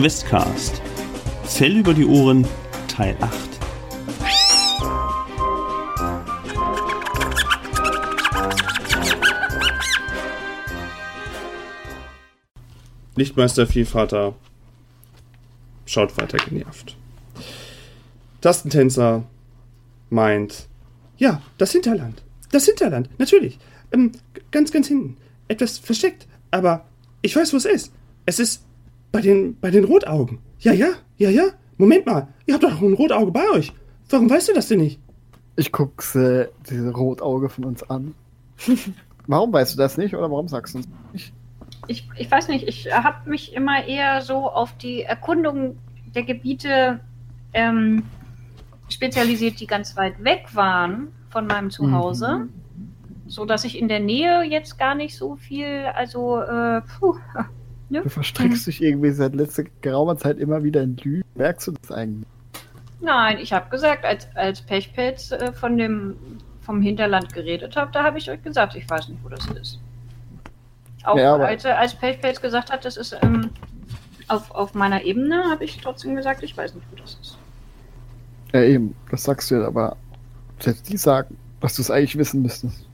Questcast. Fell über die Ohren, Teil 8. Lichtmeister Vielvater schaut weiter genervt. Tastentänzer meint, ja, das Hinterland. Das Hinterland, natürlich. Ähm, ganz, ganz hinten. Etwas versteckt, aber ich weiß, wo es ist. Es ist bei den, bei den Rotaugen. Ja, ja, ja, ja. Moment mal, ihr habt doch ein Rotauge bei euch. Warum weißt du das denn nicht? Ich guck's äh, diese Rotauge von uns an. warum weißt du das nicht oder warum sagst du uns nicht? Ich, ich weiß nicht, ich habe mich immer eher so auf die Erkundung der Gebiete ähm, spezialisiert, die ganz weit weg waren von meinem Zuhause. Mhm. So dass ich in der Nähe jetzt gar nicht so viel, also, äh, puh, ne? Du verstrickst mhm. dich irgendwie seit letzter geraumer Zeit immer wieder in Lügen. Merkst du das eigentlich? Nein, ich habe gesagt, als, als Pechpelz äh, von dem, vom Hinterland geredet habe, da habe ich euch gesagt, ich weiß nicht, wo das ist. Auch ja, als, als Pechpelz gesagt hat, das ist ähm, auf, auf meiner Ebene, habe ich trotzdem gesagt, ich weiß nicht, wo das ist. Ja, eben, das sagst du ja, aber selbst die sagen, dass du es eigentlich wissen müsstest.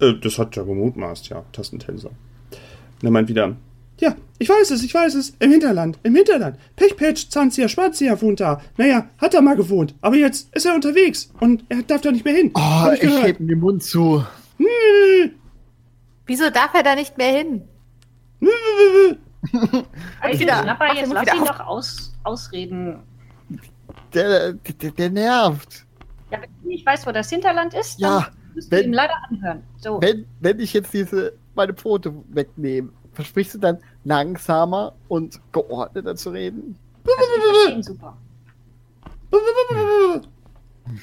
Äh, das hat ja gemutmaßt, ja, Tastentänzer. Und er meint wieder, ja, ich weiß es, ich weiß es, im Hinterland, im Hinterland. Pechpatch, Zanzia, Schwarzia wohnt da. Naja, hat er mal gewohnt, aber jetzt ist er unterwegs und er darf da nicht mehr hin. Oh, ich, ich heb den Mund zu. Hm. Wieso darf er da nicht mehr hin? also, wieder, Schnapper, jetzt lass ihn doch aus, ausreden. Der, der, der nervt. Ja, wenn du nicht weißt, wo das Hinterland ist, ja. dann Müsst wenn, ihm leider anhören. So. Wenn, wenn ich jetzt diese meine Pfote wegnehme, versprichst du dann langsamer und geordneter zu reden? Also ich super.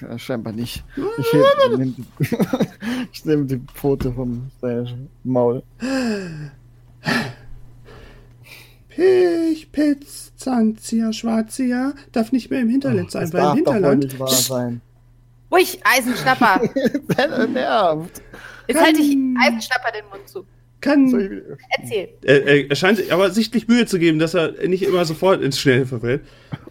Ja, scheinbar nicht. Ich nehme die, nehm die Pfote vom Maul. Pich, Pitz, Zanzia, Schwarzia darf nicht mehr im Hinterland oh, sein, weil im Hinterland. Doch nicht wahr sein. Ruhig, Eisenschnapper. nervt. Jetzt halte ich Eisenschnapper den Mund zu. Kann. Erzähl. Er, er, scheint aber sichtlich Mühe zu geben, dass er nicht immer sofort ins Schnelle verfällt.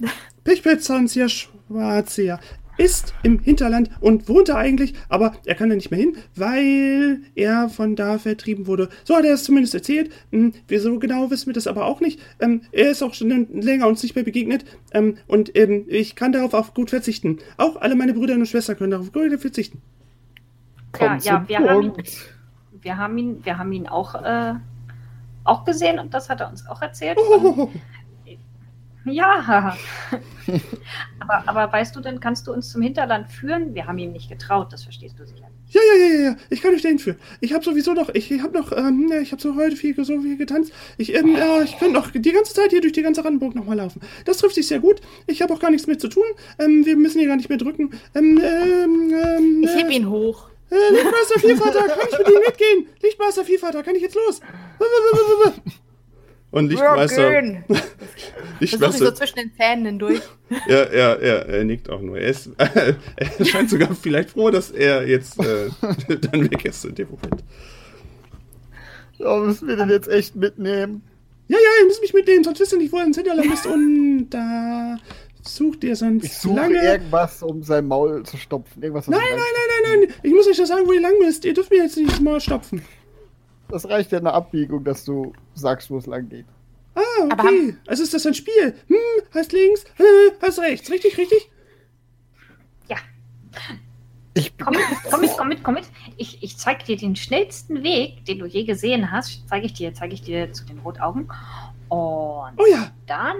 Pichpetzanzia Schwarzia ist im Hinterland und wohnt da eigentlich, aber er kann da nicht mehr hin, weil er von da vertrieben wurde. So hat er es zumindest erzählt. Hm, wir so genau wissen wir das aber auch nicht. Ähm, er ist auch schon länger uns nicht mehr begegnet ähm, und ähm, ich kann darauf auch gut verzichten. Auch alle meine Brüder und Schwestern können darauf gut verzichten. Ja, ja, wir haben, ihn, wir haben ihn, wir haben ihn auch, äh, auch gesehen und das hat er uns auch erzählt. Oh. Ja, aber, aber weißt du denn, kannst du uns zum Hinterland führen? Wir haben ihm nicht getraut, das verstehst du sicher nicht. Ja, ja, ja, ja, ich kann euch dahin führen. Ich habe sowieso noch, ich, ich habe noch, ähm, ich habe so heute viel, so viel getanzt. Ich, ähm, ja, ich könnte noch die ganze Zeit hier durch die ganze Randenburg nochmal laufen. Das trifft sich sehr gut. Ich habe auch gar nichts mehr zu tun. Ähm, wir müssen hier gar nicht mehr drücken. Ähm, ähm, ähm, ich heb ihn hoch. Äh, Lichtmeister Vielvater, kann ich mit ihm mitgehen? Lichtmeister Vielvater, kann ich jetzt los? Und Lichtmeister. Ja, Lichtmeister. so zwischen den Zähnen hindurch. Ja, ja, ja, er nickt auch nur. Er, ist, äh, er scheint sogar vielleicht froh, dass er jetzt äh, dann weg ist in dem Moment. Ja, müssen wir den jetzt echt mitnehmen? Ja, ja, ihr müsst mich mitnehmen, sonst wisst ihr nicht, wo er ins Hinterland ist. Und da sucht ihr sonst ich suche lange. irgendwas, um sein Maul zu stopfen. Irgendwas, nein, nein, nein, nein, nein. Ich muss euch das sagen, wo ihr lang müsst. Ihr dürft mir jetzt nicht mal stopfen. Das reicht ja eine Abbiegung, dass du sagst, wo es lang geht. Ah, okay. Also ist das ein Spiel. Hm, heißt links, äh, heißt rechts. Richtig, richtig? Ja. Ich komm mit, komm mit, komm mit, komm mit. Ich, ich zeig dir den schnellsten Weg, den du je gesehen hast. Zeige ich dir, zeige ich dir zu den Rotaugen. Und oh ja. dann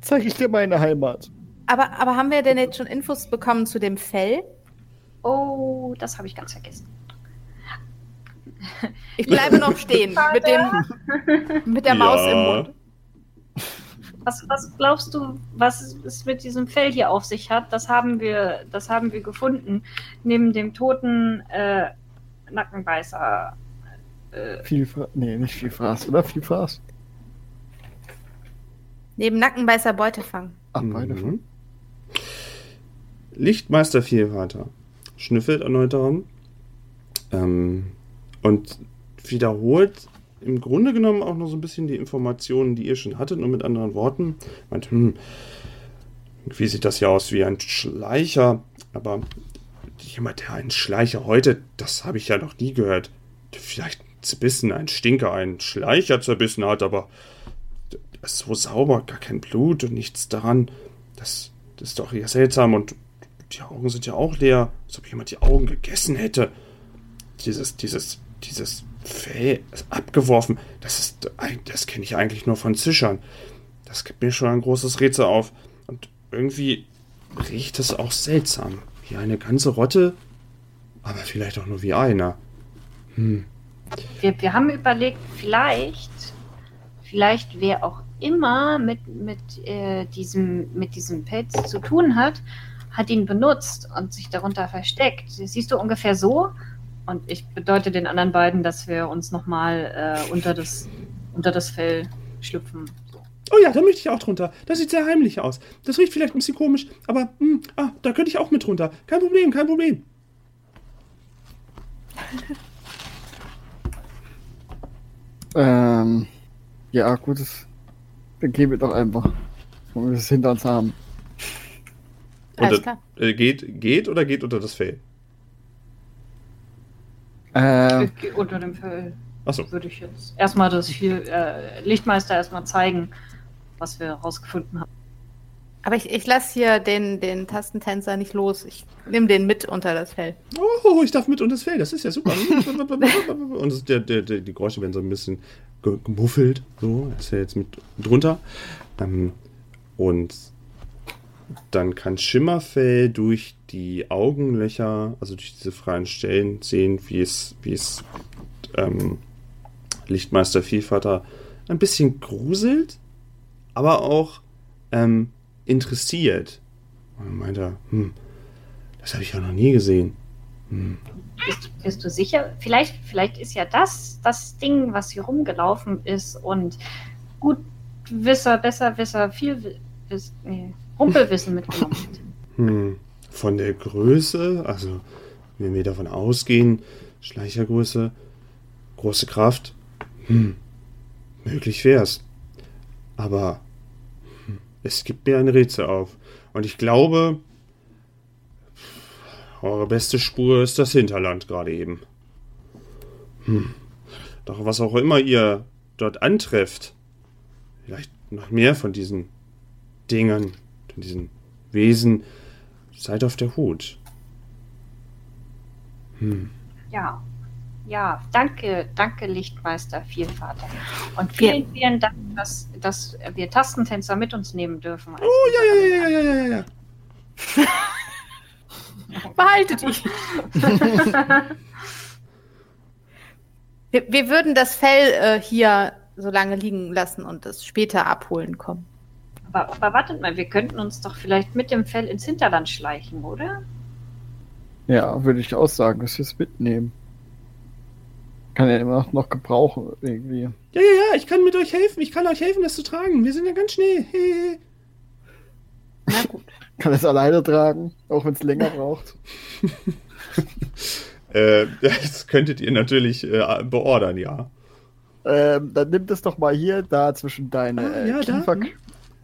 zeige ich dir meine Heimat. Aber, aber haben wir denn jetzt schon Infos bekommen zu dem Fell? Oh, das habe ich ganz vergessen. Ich bleibe noch stehen mit, dem, mit der Maus im Mund. Was, was, glaubst du, was es mit diesem Fell hier auf sich hat? Das haben wir, das haben wir gefunden. Neben dem toten äh, Nackenbeißer. Äh, Vielfraß. Nee, nicht Vielfraß, oder? Vielfraß? Neben Nackenbeißer Beutefang. Ach, Beutefang. Mhm. Lichtmeister Vielvater schnüffelt erneut daran. Ähm, und wiederholt im Grunde genommen auch noch so ein bisschen die Informationen, die ihr schon hattet, nur mit anderen Worten. Meint, hm, wie sieht das ja aus wie ein Schleicher? Aber jemand, der einen Schleicher heute, das habe ich ja noch nie gehört. Vielleicht zerbissen, ein Stinker, einen Schleicher zerbissen hat, aber so sauber, gar kein Blut und nichts daran. Das, das ist doch eher seltsam und die Augen sind ja auch leer, als ob jemand die Augen gegessen hätte. Dieses, dieses, dieses Fell abgeworfen. Das ist, das kenne ich eigentlich nur von Zischern. Das gibt mir schon ein großes Rätsel auf. Und irgendwie riecht es auch seltsam. Wie eine ganze Rotte, aber vielleicht auch nur wie einer. Hm. Wir, wir haben überlegt, vielleicht, vielleicht wer auch immer mit, mit, äh, diesem, mit diesem Pelz zu tun hat, hat ihn benutzt und sich darunter versteckt. Siehst du ungefähr so? Und ich bedeute den anderen beiden, dass wir uns nochmal äh, unter, das, unter das Fell schlüpfen. Oh ja, da möchte ich auch drunter. Das sieht sehr heimlich aus. Das riecht vielleicht ein bisschen komisch, aber mh, hm, ah, da könnte ich auch mit drunter. Kein Problem, kein Problem. ähm, ja, gut, das, dann gehen wir doch einfach. Wollen wir das hinter uns haben. Alles klar. Äh, geht, geht oder geht unter das Fell? Äh, unter dem Fell. Achso. Würde ich jetzt erstmal das viel, äh, Lichtmeister erstmal zeigen, was wir rausgefunden haben. Aber ich, ich lasse hier den, den Tastentänzer nicht los. Ich nehme den mit unter das Fell. Oh, ich darf mit unter das Fell. Das ist ja super. Und der, der, der, die Geräusche werden so ein bisschen gemuffelt. So, ist ja jetzt mit drunter. Ähm, und dann kann Schimmerfell durch die Augenlöcher, also durch diese freien Stellen, sehen, wie es, wie es ähm, Lichtmeister Vielvater ein bisschen gruselt, aber auch ähm, interessiert. Und dann meint er, hm, das habe ich ja noch nie gesehen. Hm. Bist, bist, du sicher? Vielleicht, vielleicht ist ja das das Ding, was hier rumgelaufen ist und gut Wisser, besser Wisser, viel nee, Rumpelwissen mitgenommen hat. Hm. Von der Größe, also wenn wir davon ausgehen, Schleichergröße, große Kraft, hm, möglich wär's. Aber es gibt mir ein Rätsel auf. Und ich glaube, eure beste Spur ist das Hinterland gerade eben. Hm. Doch was auch immer ihr dort antrefft, vielleicht noch mehr von diesen Dingen, von diesen Wesen, seid auf der Hut. Hm. Ja, ja, danke, danke Lichtmeister Vielvater. Und vielen, vielen Dank, dass, dass wir Tastentänzer mit uns nehmen dürfen. Oh, ja, ja, ja, ja, ja, ja, ja. Behaltet dich. wir, wir, würden das Fell äh, hier so lange liegen lassen und es später abholen kommen. Aber, aber wartet mal, wir könnten uns doch vielleicht mit dem Fell ins Hinterland schleichen, oder? Ja, würde ich auch sagen, dass wir es mitnehmen. Kann ja immer noch gebrauchen, irgendwie. Ja, ja, ja, ich kann mit euch helfen. Ich kann euch helfen, das zu tragen. Wir sind ja ganz schnell. Hey. Na gut. kann es alleine tragen, auch wenn es länger braucht. äh, das könntet ihr natürlich äh, beordern, ja. Ähm, dann nimm das doch mal hier da zwischen deine ah, ja, Kiefer. Da?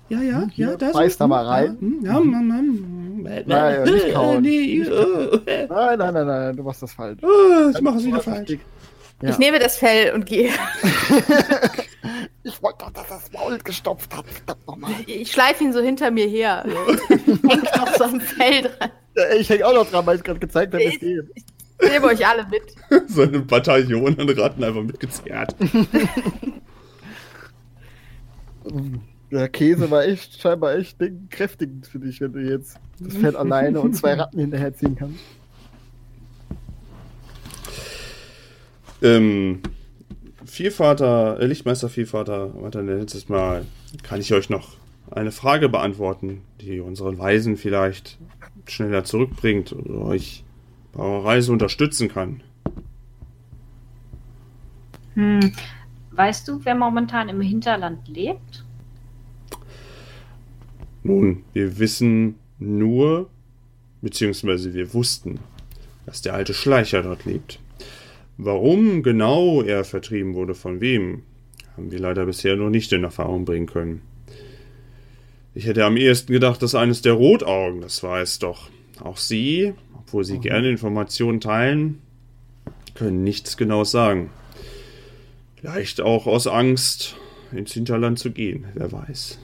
Ja, ja, hm, ja, da Beiß da mal rein. Ja, hm, Mann, Nein, nicht kauen. Nee, nein, nein, nein, nein, du machst das falsch. Oh, ich mache es wieder falsch. Ja. Ich nehme das Fell und gehe. ich wollte doch, dass das Maul gestopft hat. Ich schleife ihn so hinter mir her. Hängt noch so am Fell dran. Ich hänge auch noch dran, weil ich gerade gezeigt habe, es geht. Ich nehme euch alle mit. so eine Bataillon an Ratten einfach mitgezerrt. Der Käse war echt, scheinbar echt kräftigend für dich, wenn du jetzt das Fell alleine und zwei Ratten hinterherziehen kannst. Ähm, Vielvater, äh, Lichtmeister Vielvater, warte, letztes Mal kann ich euch noch eine Frage beantworten, die unseren Weisen vielleicht schneller zurückbringt oder euch bei eurer Reise unterstützen kann. Hm. Weißt du, wer momentan im Hinterland lebt? Nun, wir wissen nur, beziehungsweise wir wussten, dass der alte Schleicher dort lebt. warum genau er vertrieben wurde, von wem, haben wir leider bisher noch nicht in Erfahrung bringen können. Ich hätte am ehesten gedacht, dass eines der Rotaugen das war es doch. Auch Sie, obwohl Sie gerne Informationen teilen, können nichts Genaues sagen. Vielleicht auch aus Angst, ins Hinterland zu gehen, wer weiß.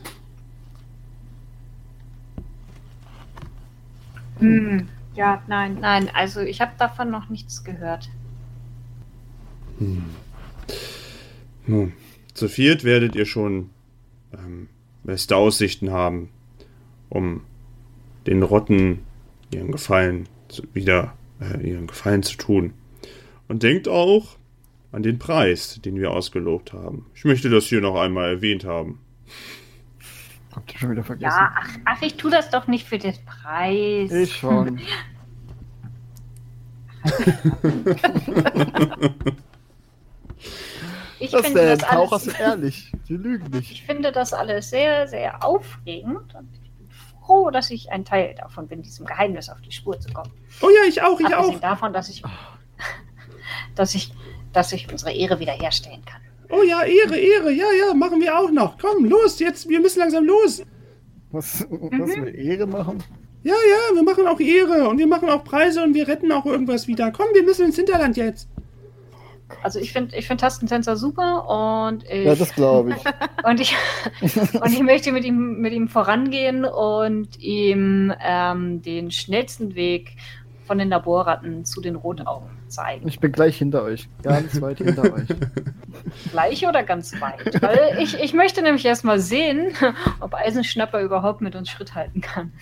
Hm, ja, nein, nein. Also ich habe davon noch nichts gehört. Nun, zu viert werdet ihr schon ähm, beste Aussichten haben, um den Rotten ihren Gefallen zu, wieder äh, ihren Gefallen zu tun. Und denkt auch an den Preis, den wir ausgelobt haben. Ich möchte das hier noch einmal erwähnt haben. Habt ihr schon wieder vergessen? Ja, ach, ach, ich tue das doch nicht für den Preis. Ich schon. Ich Das finde das Taucher alles, sind ehrlich. Die lügen nicht. ich finde das alles sehr, sehr aufregend und ich bin froh, dass ich ein Teil davon bin, diesem Geheimnis auf die Spur zu kommen. Oh ja, ich auch, ich Abgesehen auch. davon, dass ich, dass ich, dass ich unsere Ehre wiederherstellen kann. Oh ja, Ehre, Ehre, ja, ja, machen wir auch noch. Komm, los, jetzt, wir müssen langsam los. Was, was wir Ehre machen? Ja, ja, wir machen auch Ehre und wir machen auch Preise und wir retten auch irgendwas wieder. Komm, wir müssen ins Hinterland jetzt. Also ich finde ich find Tastentänzer super und ich, Ja, das glaube ich. und ich und ich möchte mit ihm mit ihm vorangehen und ihm ähm, den schnellsten Weg von den Laborratten zu den Rotaugen zeigen. Ich bin gleich hinter euch. Ganz weit hinter euch. Gleich oder ganz weit? Weil ich, ich möchte nämlich erstmal sehen, ob Eisenschnapper überhaupt mit uns Schritt halten kann.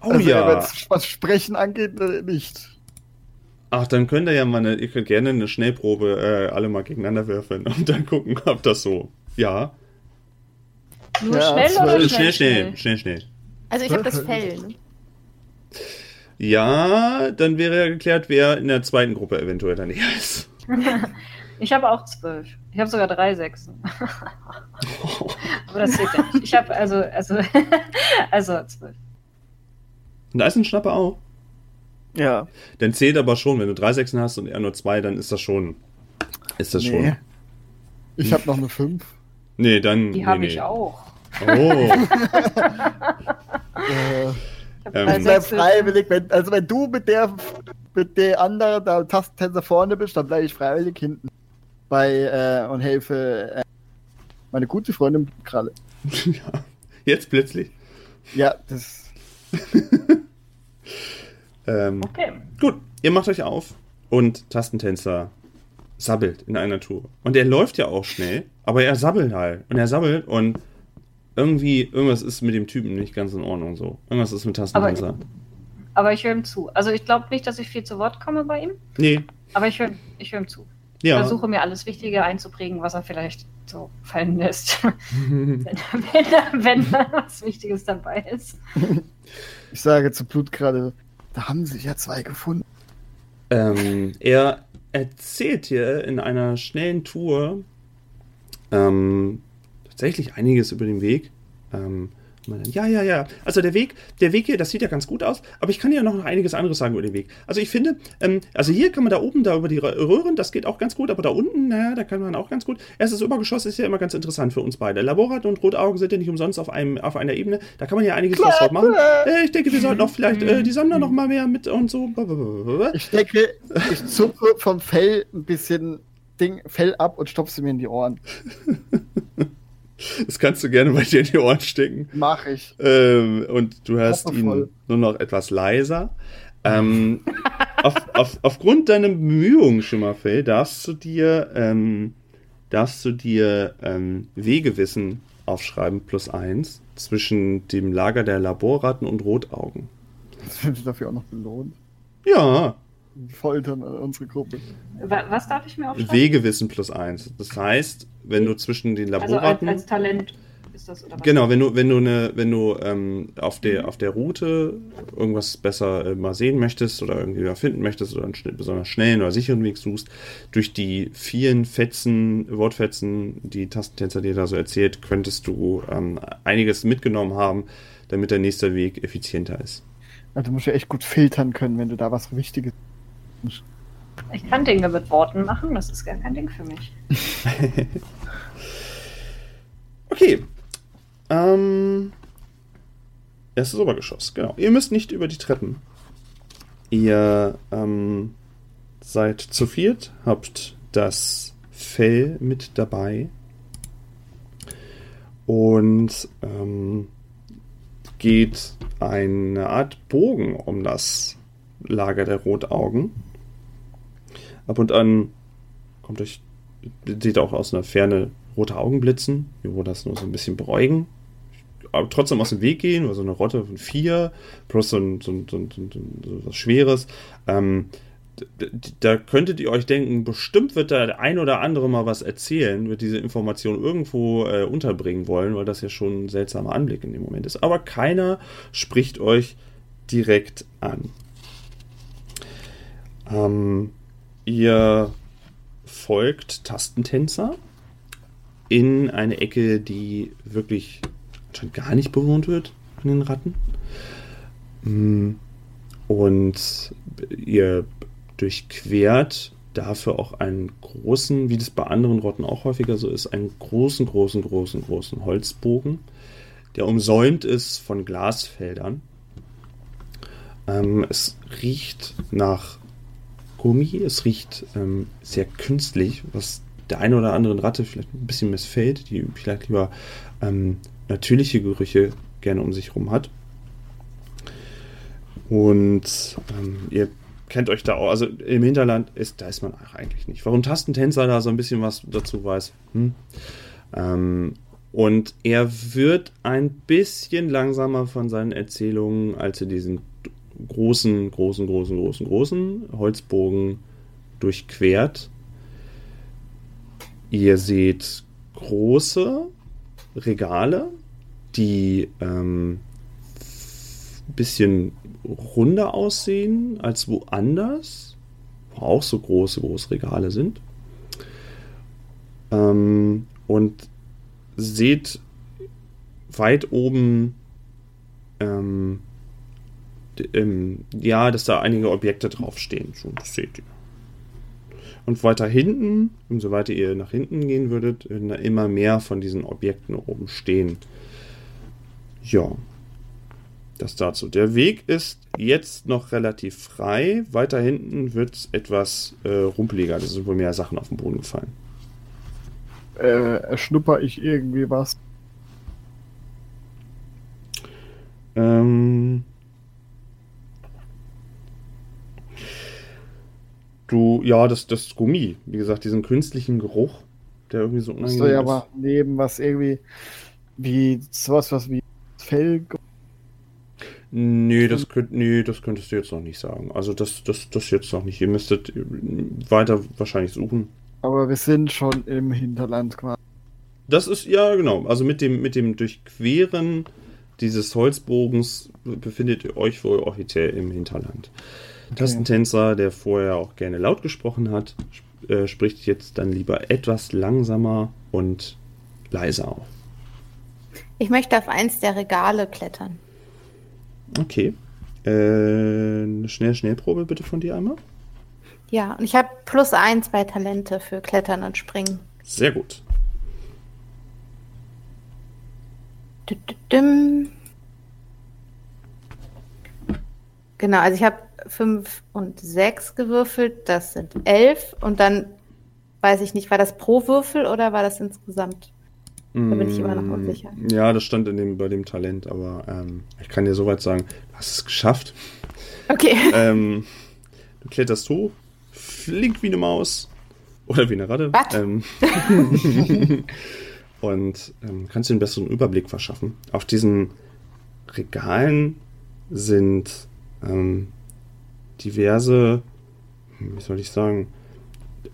Oh also, ja. was Sprechen angeht, äh, nicht. Ach, dann könnt ihr ja mal eine, ihr könnt gerne eine Schnellprobe äh, alle mal gegeneinander würfeln und dann gucken, ob das so. Ja. Nur Ja, schnell oder. Schnell, schnell, schnell, schnell, schnell. Also ich habe das Fell. Ne? Ja, dann wäre ja geklärt, wer in der zweiten Gruppe eventuell dann eher ist. Ich habe auch zwölf. Ich habe sogar drei Sechsen. Aber das zählt ja nicht. Ich habe also, also, also zwölf. Und da ist ein Schnapper auch. Ja. Dann zählt aber schon, wenn du drei Sechsen hast und er nur zwei, dann ist das schon. Ist das Nee. schon. Ich habe noch eine 5. Nee, dann. Die nee, habe nee. ich auch. Oh. Äh, Ähm, bleib Sechsen. freiwillig, wenn, also wenn du mit der mit der anderen da Tastentänzer vorne bist, dann bleibe ich freiwillig hinten. Bei äh, und helfe äh, meine gute Freundin Kralle. ja. Jetzt plötzlich. Ja, das. Ähm, Okay. Gut, ihr macht euch auf und Tastentänzer sabbelt in einer Tour. Und er läuft ja auch schnell, aber er sabbelt halt. Und er sabbelt und irgendwie, irgendwas ist mit dem Typen nicht ganz in Ordnung so. Irgendwas ist mit Tastentänzer. Aber ich höre ihm zu. Also ich glaube nicht, dass ich viel zu Wort komme bei ihm, nee, aber ich höre ich hör ihm zu. Ich ja. versuche mir alles Wichtige einzuprägen, was er vielleicht so fallen lässt. wenn, wenn, wenn da was Wichtiges dabei ist. Ich sage zu Blutkralle, da haben sich ja zwei gefunden. ähm, er erzählt hier in einer schnellen Tour ähm, tatsächlich einiges über den Weg. Ähm, dann, ja, ja, ja. Also der Weg, der Weg hier, das sieht ja ganz gut aus, aber ich kann ja noch einiges anderes sagen über den Weg. Also ich finde, ähm, also hier kann man da oben da über die Rö- Röhren, das geht auch ganz gut, aber da unten, naja, da kann man auch ganz gut. Erstes Obergeschoss ist ja immer ganz interessant für uns beide. Laborat und Rotaugen sind ja nicht umsonst auf einem, auf einer Ebene. Da kann man ja einiges was drauf machen. Äh, ich denke, wir sollten auch vielleicht äh, die Sammler noch mal mehr mit und so. Ich denke, ich zucke vom Fell ein bisschen Ding, Fell ab und stopfe sie mir in die Ohren. Das kannst du gerne bei dir in die Ohren stecken. Mach ich. Ähm, und du hörst ihn Voll. nur noch etwas leiser. Ähm, auf, auf, aufgrund deiner Bemühungen, Schimmerfell, darfst du dir, ähm, darfst du dir ähm, Wegewissen aufschreiben, plus eins, zwischen dem Lager der Laborratten und Rotaugen. Das wird dafür auch noch belohnt. Ja, Foltern unsere Gruppe. Wa- Was darf ich mir aufschreiben? Wegewissen plus eins. Das heißt, wenn du zwischen den also als, Laborratten. als Talent ist das, oder was? Genau, wenn du, wenn du eine, wenn du ähm, auf der auf der Route irgendwas besser äh, mal sehen möchtest oder irgendwie mal finden möchtest oder einen schn besonders schnellen oder sicheren Weg suchst, durch die vielen Fetzen, Wortfetzen, die Tastentänzer dir da so erzählt, könntest du ähm, einiges mitgenommen haben, damit der nächste Weg effizienter ist. Also du musst ja echt gut filtern können, wenn du da was Wichtiges. Ich kann Dinge mit Worten machen, das ist gar kein Ding für mich. Okay. Ähm. Erstes Obergeschoss, genau. Ihr müsst nicht über die Treppen. Ihr ähm, seid zu viert, habt das Fell mit dabei und ähm, geht eine Art Bogen um das Lager der Rotaugen. Ab und an kommt euch, seht auch aus einer Ferne rote Augen blitzen, wo das nur so ein bisschen beruhigen. Aber trotzdem aus dem Weg gehen, weil so eine Rotte von vier, plus so, ein, so, ein, so, ein, so was Schweres. Ähm, da könntet ihr euch denken, bestimmt wird da der ein oder andere mal was erzählen, wird diese Information irgendwo äh, unterbringen wollen, weil das ja schon ein seltsamer Anblick in dem Moment ist. Aber keiner spricht euch direkt an. Ähm, ihr folgt Tastentänzer in eine Ecke, die wirklich anscheinend gar nicht bewohnt wird von den Ratten. Mm, und ihr durchquert dafür auch einen großen, wie das bei anderen Rotten auch häufiger so ist, einen großen, großen, großen, großen Holzbogen, der umsäumt ist von Glasfeldern. Ähm, es riecht nach Gummi, es riecht ähm, sehr künstlich, was der eine oder anderen Ratte vielleicht ein bisschen missfällt, die vielleicht lieber ähm, natürliche Gerüche gerne um sich herum hat. Und ähm, ihr kennt euch da auch, also im Hinterland ist, da ist man eigentlich nicht. Warum Tastentänzer da so ein bisschen was dazu weiß. Hm? Ähm, und er wird ein bisschen langsamer von seinen Erzählungen, als er diesen großen, großen, großen, großen, großen Holzbogen durchquert. Ihr seht große Regale, die ähm, bisschen runder aussehen als woanders, wo auch so große, große Regale sind. Ähm, und seht weit oben, ähm, ähm, ja, dass da einige Objekte draufstehen. Schon, das seht ihr. Und weiter hinten, umso weiter ihr nach hinten gehen würdet, würden da immer mehr von diesen Objekten oben stehen. Ja, das dazu. Der Weg ist jetzt noch relativ frei. Weiter hinten wird es etwas äh, rumpeliger. Da sind wohl mehr Sachen auf den Boden gefallen. Äh, schnupper ich irgendwie was? Ähm, du, ja, das, das Gummi, wie gesagt, diesen künstlichen Geruch, der irgendwie so unangenehm ist. ja aber neben was irgendwie wie sowas, was wie Fell. Nee das, könnt, nee, das könntest du jetzt noch nicht sagen. Also das, das, das jetzt noch nicht. Ihr müsstet weiter wahrscheinlich suchen. Aber wir sind schon im Hinterland quasi. Das ist, ja genau. Also mit dem, mit dem Durchqueren dieses Holzbogens befindet ihr euch wohl offiziell im Hinterland. Okay. Tastentänzer, der vorher auch gerne laut gesprochen hat, äh, spricht jetzt dann lieber etwas langsamer und leiser auf. Ich möchte auf eins der Regale klettern. Okay. Äh, eine schnell Schnellprobe bitte von dir einmal. Ja, und ich habe plus eins bei Talente für Klettern und Springen. Sehr gut. Genau, also ich habe 5 und 6 gewürfelt, das sind 11 und dann weiß ich nicht, war das pro Würfel oder war das insgesamt? Da bin ich immer noch mm, unsicher. Ja, das stand in dem, bei dem Talent, aber ähm, ich kann dir soweit sagen, du hast es geschafft. Okay. Ähm, du kletterst hoch, flink wie eine Maus oder wie eine Ratte. Ähm, und ähm, kannst dir einen besseren Überblick verschaffen. Auf diesen Regalen sind ähm, diverse, wie soll ich sagen,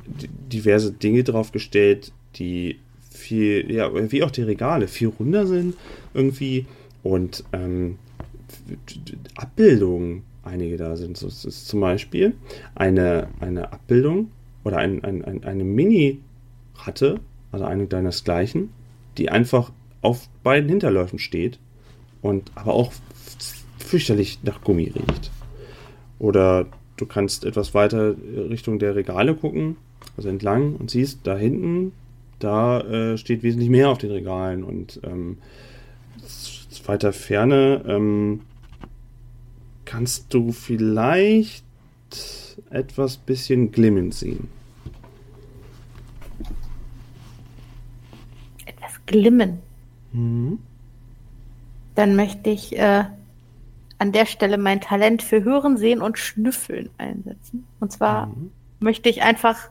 diverse Dinge draufgestellt, die viel, ja, wie auch die Regale, viel runder sind irgendwie und ähm, Abbildungen einige da sind. So, es ist zum Beispiel eine, eine Abbildung oder ein, ein, ein, eine Mini-Ratte, also eine deinesgleichen, die einfach auf beiden Hinterläufen steht und aber auch fürchterlich nach Gummi riecht. Oder du kannst etwas weiter Richtung der Regale gucken, also entlang und siehst, da hinten, da äh, steht wesentlich mehr auf den Regalen und ähm, weiter Ferne ähm, kannst du vielleicht etwas bisschen Glimmen sehen. Etwas Glimmen. Mhm. Dann möchte ich äh, an der Stelle mein Talent für Hören, Sehen und Schnüffeln einsetzen. Und zwar mhm. möchte ich einfach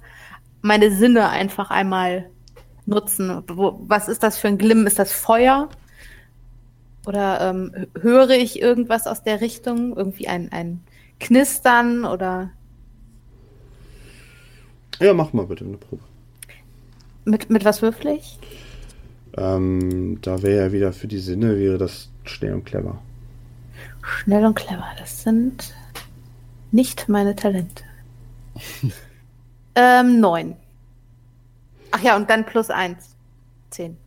meine Sinne einfach einmal nutzen. Wo, was ist das für ein Glimmen? Ist das Feuer? Oder ähm, höre ich irgendwas aus der Richtung? Irgendwie ein, ein Knistern oder. Ja, mach mal bitte eine Probe. Mit, mit was würfel ich? Ähm, da wäre ja wieder für die Sinne, wäre das schnell und clever. Schnell und clever, das sind nicht meine Talente. ähm, neun. Ach ja, und dann plus eins. Zehn.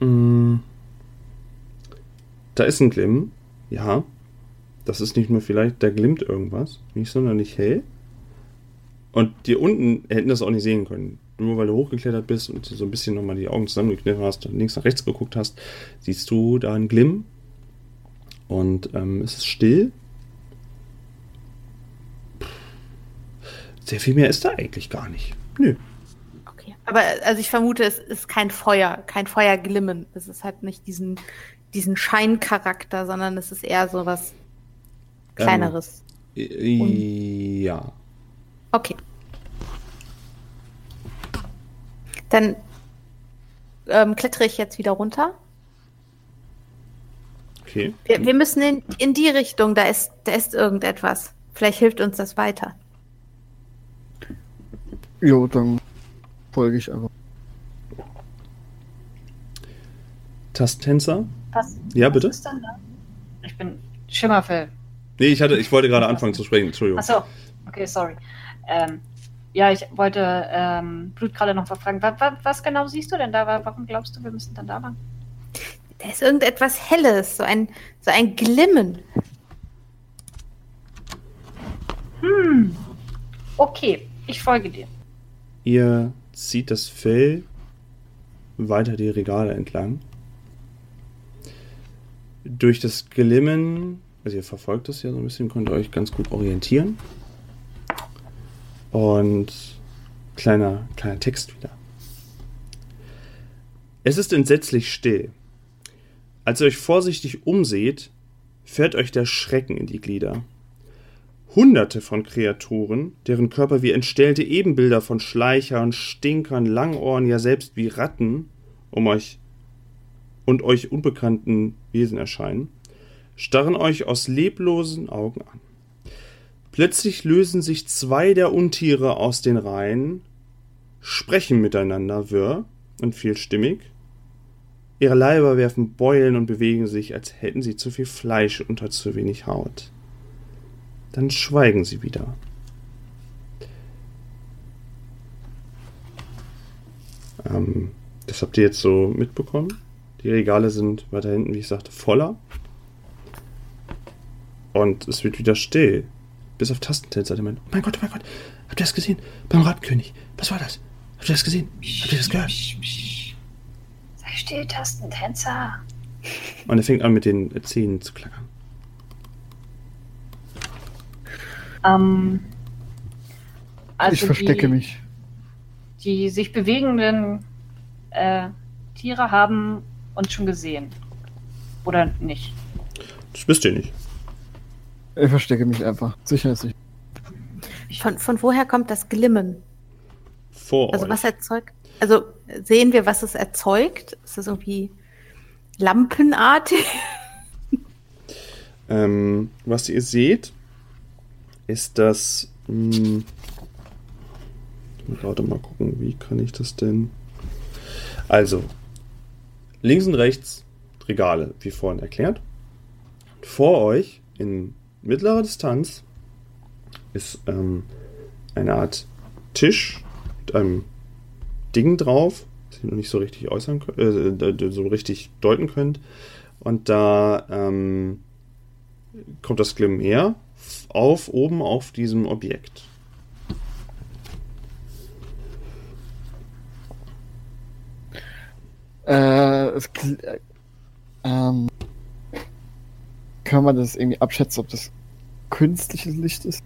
Mm. Da ist ein Glimm. Ja. Das ist nicht nur vielleicht, da glimmt irgendwas. Nicht sonderlich hell. Und dir unten hätten das auch nicht sehen können. Nur weil du hochgeklettert bist und so ein bisschen nochmal die Augen zusammengekniffen hast und links nach rechts geguckt hast, siehst du da ein Glimm. Und ähm, es ist still. Sehr viel mehr ist da eigentlich gar nicht. Nö. Okay. Aber also ich vermute, es ist kein Feuer, kein Feuerglimmen. Es ist halt nicht diesen, diesen Scheincharakter, sondern es ist eher so was Kleineres. Ähm, ja. Okay. Dann ähm, klettere ich jetzt wieder runter. Okay. Wir, wir müssen in, in die Richtung, da ist, da ist irgendetwas. Vielleicht hilft uns das weiter. Jo, dann folge ich einfach. Tastentänzer? Was? Ja, bitte? Was ist denn da? Ich bin Schimmerfell. Nee, ich, hatte, ich wollte gerade anfangen zu sprechen, Entschuldigung. Achso, okay, sorry. Ähm, ja, ich wollte ähm, Blut gerade noch fragen. Was, was, was, genau siehst du denn da? Warum glaubst du, wir müssen dann da lang? Da ist irgendetwas Helles, so ein, so ein Glimmen. Hm. Okay, ich folge dir. Ihr zieht das Fell weiter die Regale entlang. Durch das Glimmen also ihr verfolgt das ja so ein bisschen, könnt ihr euch ganz gut orientieren. Und kleiner, kleiner Text wieder. Es ist entsetzlich still. Als ihr euch vorsichtig umseht, fährt euch der Schrecken in die Glieder. Hunderte von Kreaturen, deren Körper wie entstellte Ebenbilder von Schleichern, Stinkern, Langohren, ja selbst wie Ratten um euch und euch unbekannten Wesen erscheinen, starren euch aus leblosen Augen an. Plötzlich lösen sich zwei der Untiere aus den Reihen, sprechen miteinander wirr und vielstimmig. Ihre Leiber werfen Beulen und bewegen sich, als hätten sie zu viel Fleisch unter zu wenig Haut. Dann schweigen sie wieder. Ähm, das habt ihr jetzt so mitbekommen. Die Regale sind weiter hinten, wie ich sagte, voller. Und es wird wieder still. Bis auf Tastentänzer, der meint, oh mein Gott, oh mein Gott, habt ihr das gesehen? Beim Ratkönig. Was war das? Habt ihr das gesehen? Habt ihr das gehört? Sei still, Tastentänzer. Und er fängt an, mit den Zähnen zu klackern. Ähm, also ich verstecke die, mich. Die sich bewegenden äh, Tiere haben uns schon gesehen. Oder nicht? Das wisst ihr nicht. Ich verstecke mich einfach. Sicher ist sicher. Von, von woher kommt das Glimmen? Vor Also euch. was erzeugt? Also sehen wir, was es erzeugt? Ist das irgendwie lampenartig? Ähm, was ihr seht, ist das. Mh, gerade mal gucken, wie kann ich das denn. Also, links und rechts Regale, wie vorhin erklärt. Vor euch in mittlerer Distanz ist ähm, eine Art Tisch mit einem Ding drauf, das ihr noch nicht so richtig äußern könnt, äh, so richtig deuten könnt. Und da ähm, kommt das Glim her. auf oben auf diesem Objekt. Äh, es, äh, ähm, kann man das irgendwie abschätzen, ob das künstliches Licht ist?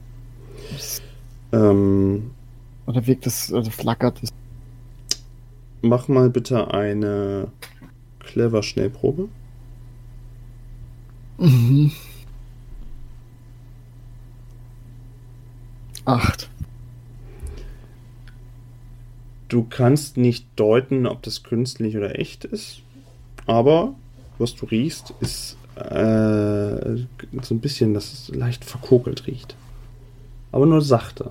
Ähm, Oder wirkt das, oder flackert es? Mach mal bitte eine clever Schnellprobe. Mhm. Acht. Du kannst nicht deuten, ob das künstlich oder echt ist, aber was du riechst, ist äh, so ein bisschen, dass es leicht verkokelt riecht. Aber nur sachte.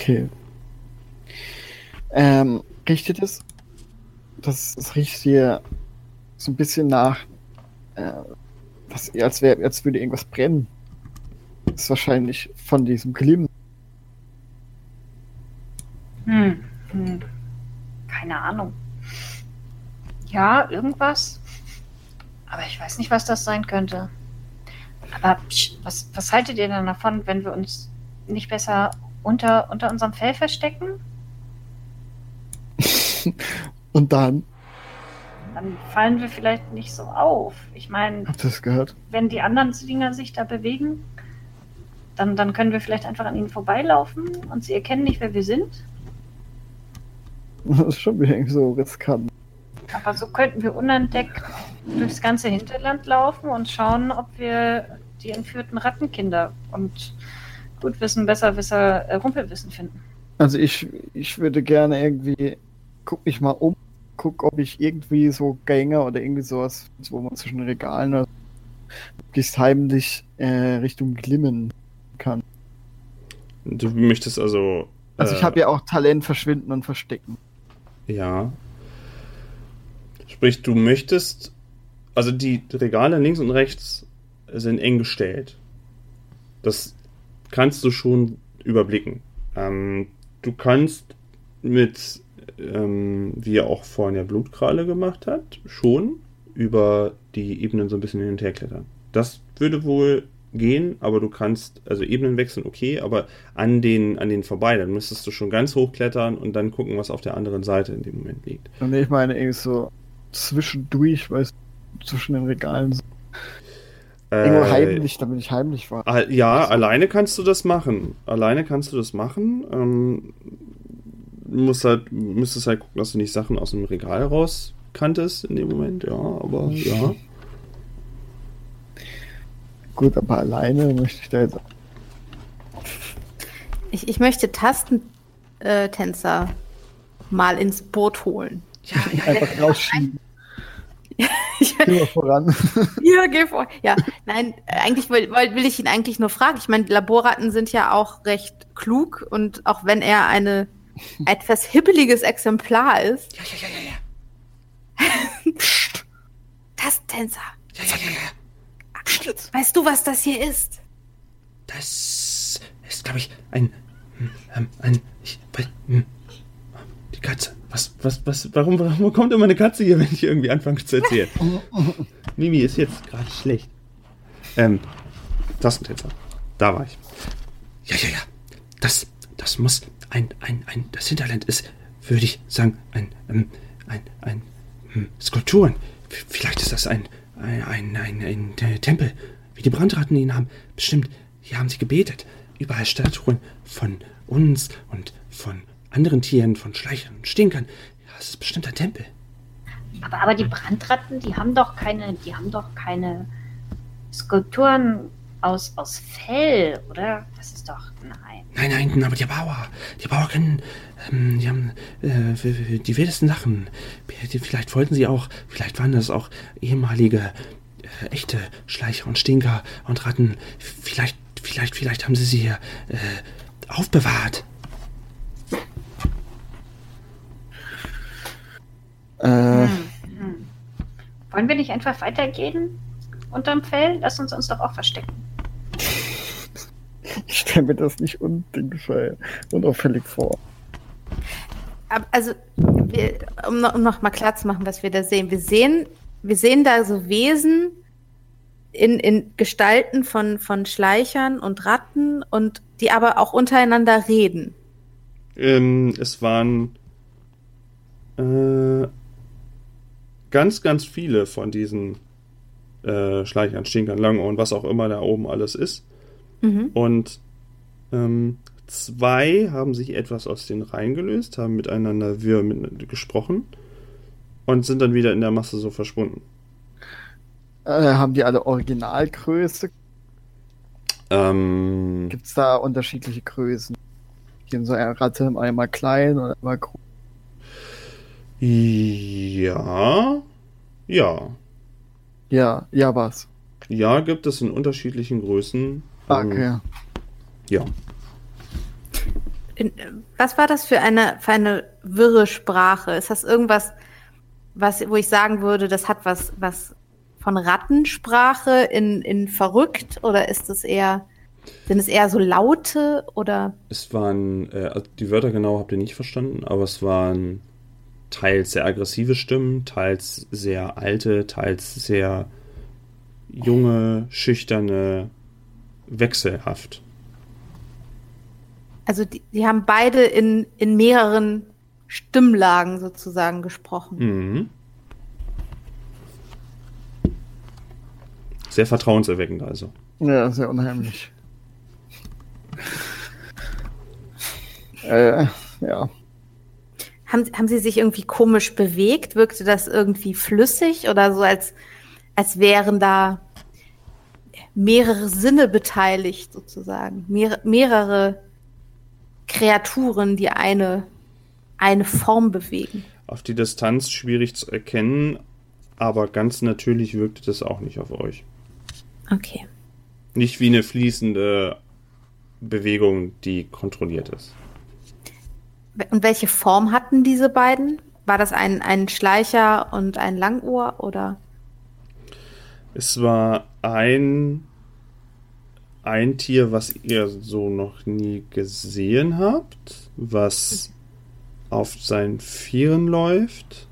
Okay. Ähm, riecht ihr das? Das, riecht hier so ein bisschen nach, äh, was, als, wär, als würde irgendwas brennen. Das ist wahrscheinlich von diesem Glimm. Hm. Hm. Keine Ahnung. Ja, irgendwas. Aber ich weiß nicht, was das sein könnte. Aber was, was haltet ihr denn davon, wenn wir uns nicht besser unter, unter unserem Fell verstecken? Und dann, Dann fallen wir vielleicht nicht so auf. Ich meine, wenn die anderen Dinger sich da bewegen, dann, dann können wir vielleicht einfach an ihnen vorbeilaufen und sie erkennen nicht, wer wir sind. Das ist schon wieder irgendwie so riskant. Aber so könnten wir unentdeckt durchs ganze Hinterland laufen und schauen, ob wir die entführten Rattenkinder und Gutwissen, Besserwisser, äh, Rumpelwissen finden. Also ich, ich würde gerne irgendwie, guck mich mal um, guck, ob ich irgendwie so Gänge oder irgendwie sowas, wo man zwischen Regalen oder möglichst heimlich äh, Richtung Glimmen kann. Du möchtest also. Also ich habe ja auch Talent verschwinden und verstecken. Ja. Sprich, du möchtest. Also die Regale links und rechts sind eng gestellt. Das kannst du schon überblicken. Ähm, du kannst mit, ähm, wie er auch vorhin ja Blutkrale gemacht hat, schon über die Ebenen so ein bisschen hin und her klettern. Das würde wohl gehen, aber du kannst, also Ebenen wechseln, okay, aber an den, an den vorbei, dann müsstest du schon ganz hoch klettern und dann gucken, was auf der anderen Seite in dem Moment liegt. Und ich meine irgendwie so zwischendurch, weißt du, zwischen den Regalen. So. Irgendwo Äh, heimlich, damit ich heimlich war. Ja, alleine kannst du das machen. Alleine kannst du das machen. Ähm, musst halt, müsstest halt gucken, dass du nicht Sachen aus dem Regal raus kanntest in dem Moment, ja, aber ja. Gut, aber alleine möchte ich da jetzt. Ich, ich möchte Tastentänzer mal ins Boot holen. Einfach rausschieben. Ich, Geh mal voran. ja, geh vor. Ja, nein, eigentlich will, will ich ihn eigentlich nur fragen. Ich meine, Laborratten sind ja auch recht klug und auch wenn er eine etwas hippeliges Exemplar ist. Ja, ja, ja, ja, ja. Tastentänzer. Ja, ja, ja, ja. Weißt du, was das hier ist? Das ist, glaube ich, ein. ähm, ein ich, hm, Katze. Was, was, was, warum, warum kommt immer eine Katze hier, wenn ich irgendwie anfange zu erzählen? Mimi ist jetzt gerade schlecht. Ähm, Tastentänzer. Da war ich. Ja, ja, ja. Das, das muss ein, ein, ein, das Hinterland ist, würde ich sagen, ein, ähm, ein, ein, hm, Skulpturen. Vielleicht ist das ein, ein, ein, ein, ein, äh, Tempel, wie die Brandratten ihn haben. Bestimmt, hier haben sie gebetet. Überall Statuen von uns und von anderen Tieren, von Schleichern und Stinkern. Ja, es ist bestimmt ein Tempel. Aber, aber die Brandratten, die haben doch keine, die haben doch keine Skulpturen aus, aus Fell, oder? Das ist doch. Nein. Nein, nein, aber die Bauer, die Bauer können, ähm, die haben äh, die wildesten Sachen. Vielleicht wollten sie auch, vielleicht waren das auch ehemalige äh, echte Schleicher und Stinker und Ratten. Vielleicht, vielleicht, vielleicht haben sie sie hier äh, aufbewahrt. Äh, Hm, hm. Wollen wir nicht einfach weitergehen unterm Fell? Lass uns uns doch auch verstecken. ich stelle mir das nicht undingfrei unauffällig vor. Also, wir, um, noch, um noch mal klar zu machen, was wir da sehen. Wir sehen, wir sehen da so Wesen, in, in Gestalten von, von Schleichern und Ratten und die aber auch untereinander reden. Ähm, es waren äh, ganz, ganz viele von diesen äh, Schleichern, Stinkern, Langohren, was auch immer da oben alles ist. Mhm. Und ähm, zwei haben sich etwas aus den Reihen gelöst, haben miteinander wir mit, gesprochen und sind dann wieder in der Masse so verschwunden. Äh, haben die alle Originalgröße? Ähm, Gibt es da unterschiedliche Größen? Hier so eine Ratte einmal klein oder einmal groß? Ja, ja, Ja, ja, was? ja, gibt es in unterschiedlichen Größen. Ähm, Okay. Ja. In, was war das für eine, für eine wirre Sprache? Ist das irgendwas, was, wo ich sagen würde, das hat was, was von Rattensprache in, in verrückt oder ist es eher, sind es eher so Laute oder Es waren, äh, also die Wörter genau habt ihr nicht verstanden, aber es waren teils sehr aggressive Stimmen, teils sehr alte, teils sehr junge, schüchterne, wechselhaft. also die, die haben beide in, in mehreren Stimmlagen sozusagen gesprochen. Mhm. Sehr vertrauenserweckend also. Ja, sehr unheimlich. äh, ja. Haben, haben sie sich irgendwie komisch bewegt? Wirkte das irgendwie flüssig oder so, als, als wären da mehrere Sinne beteiligt, sozusagen? Mehr, mehrere Kreaturen, die eine, eine Form bewegen. Auf die Distanz schwierig zu erkennen, aber ganz natürlich wirkte das auch nicht auf euch. Okay. Nicht wie eine fließende Bewegung, die kontrolliert ist. Und welche Form hatten diese beiden? War das ein, ein Schleicher und ein Langohr oder? Es war ein, ein Tier, was ihr so noch nie gesehen habt, was auf seinen Vieren läuft,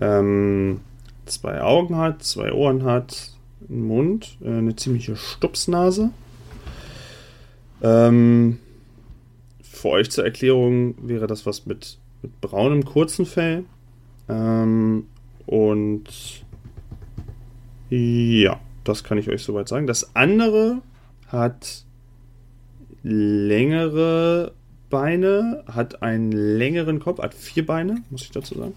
ähm, zwei Augen hat, zwei Ohren hat, einen Mund, äh, eine ziemliche Stupsnase. Ähm, für euch zur Erklärung wäre das was mit, mit braunem kurzen Fell. Ähm, und ja, das kann ich euch soweit sagen. Das andere hat längere Beine, hat einen längeren Kopf, hat vier Beine, muss ich dazu sagen.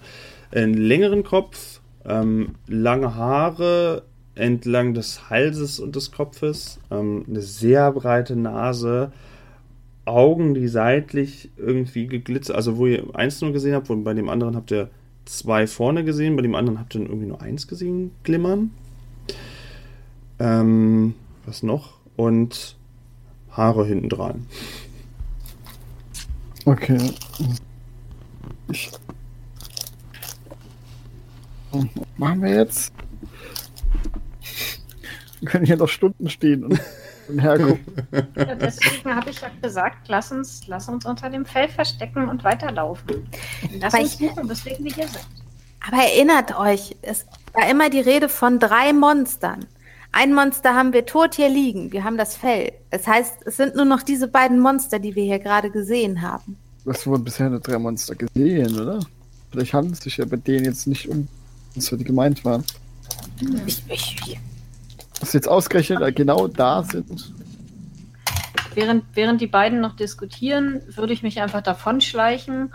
Einen längeren Kopf, ähm, lange Haare entlang des Halses und des Kopfes, ähm, eine sehr breite Nase, Augen, die seitlich irgendwie geglitzert, also wo ihr eins nur gesehen habt, und bei dem anderen habt ihr zwei vorne gesehen, bei dem anderen habt ihr irgendwie nur eins gesehen, glimmern. Ähm, was noch? Und Haare hinten dran. Okay. Ich. Was machen wir jetzt? Wir können hier noch Stunden stehen und, und hergucken. Ja, deswegen habe ich ja gesagt, lass uns, lass uns unter dem Fell verstecken und weiterlaufen. Lass Aber uns suchen, weswegen wir hier sind. Aber erinnert euch, es war immer die Rede von drei Monstern. Ein Monster haben wir tot hier liegen. Wir haben das Fell. Das heißt, es sind nur noch diese beiden Monster, die wir hier gerade gesehen haben. Das wurden bisher nur drei Monster gesehen, oder? Vielleicht handelt es sich ja bei denen jetzt nicht um Monster, die gemeint waren. Ich, ich, Dass jetzt ausgerechnet genau da sind. Während, während die beiden noch diskutieren, würde ich mich einfach davonschleichen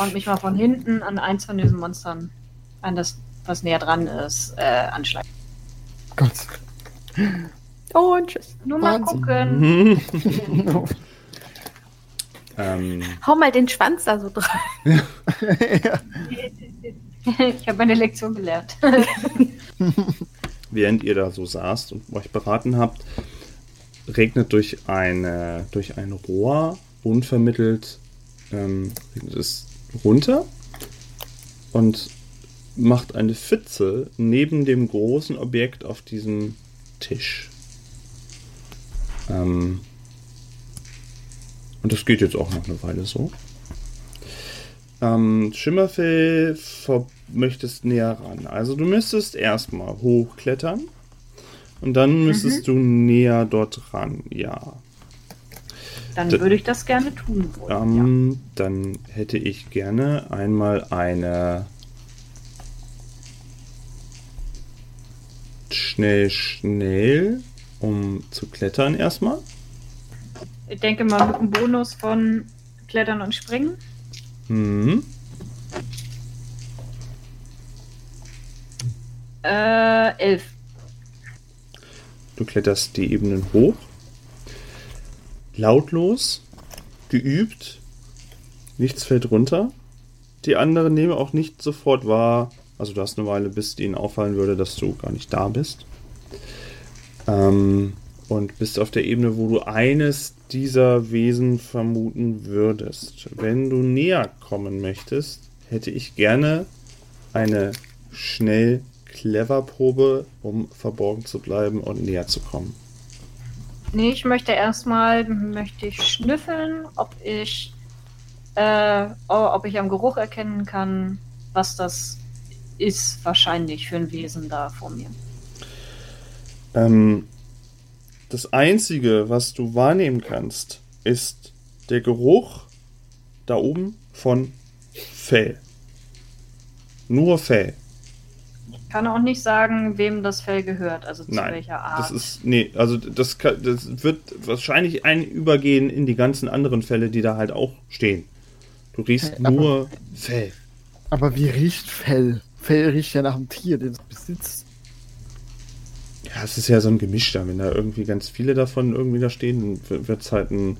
und mich mal von hinten an eins von diesen Monstern, an das, was näher dran ist, äh, anschleichen. Gott. oh, und tschüss. Nur mal Wahnsinn. gucken. ähm, Hau mal den Schwanz da so drauf. ja. ich habe meine Lektion gelernt. Während ihr da so saßt und euch beraten habt, regnet durch, eine, durch ein Rohr unvermittelt ähm, es runter und macht eine Pfütze neben dem großen Objekt auf diesem Tisch. Ähm, und das geht jetzt auch noch eine Weile so. Ähm, Schimmerfell möchtest näher ran. Also du müsstest erstmal hochklettern Und dann müsstest du näher dort ran, ja. Dann D- würde ich das gerne tun wollen. Ähm, Dann hätte ich gerne einmal eine schnell, schnell, um zu klettern erstmal. ja. Ich denke mal mit einem Bonus von Klettern und Springen. Mhm. Äh, elf. Du kletterst die Ebenen hoch. Lautlos, geübt, nichts fällt runter. Die anderen nehmen auch nicht sofort wahr. Also du hast eine Weile, bis ihnen auffallen würde, dass du gar nicht da bist. Ähm, und bist auf der Ebene, wo du eines dieser Wesen vermuten würdest. Wenn du näher kommen möchtest, hätte ich gerne eine schnell clever Probe, um verborgen zu bleiben und näher zu kommen. Nee, ich möchte erstmal möchte ich schnüffeln, ob ich äh, ob ich am Geruch erkennen kann, was das ist wahrscheinlich für ein Wesen da vor mir. Ähm, das Einzige, was du wahrnehmen kannst, ist der Geruch da oben von Fell. Nur Fell. Ich kann auch nicht sagen, wem das Fell gehört, also zu Nein, welcher Art. das ist nee, also das, kann, das wird wahrscheinlich ein übergehen in die ganzen anderen Fälle, die da halt auch stehen. Du riechst Hey, aber- nur Fell. Aber wie riecht Fell? Fell riecht ja nach einem Tier, den es besitzt. Ja, es ist ja so ein Gemisch da. Wenn da irgendwie ganz viele davon irgendwie da stehen, dann wird es halt ein,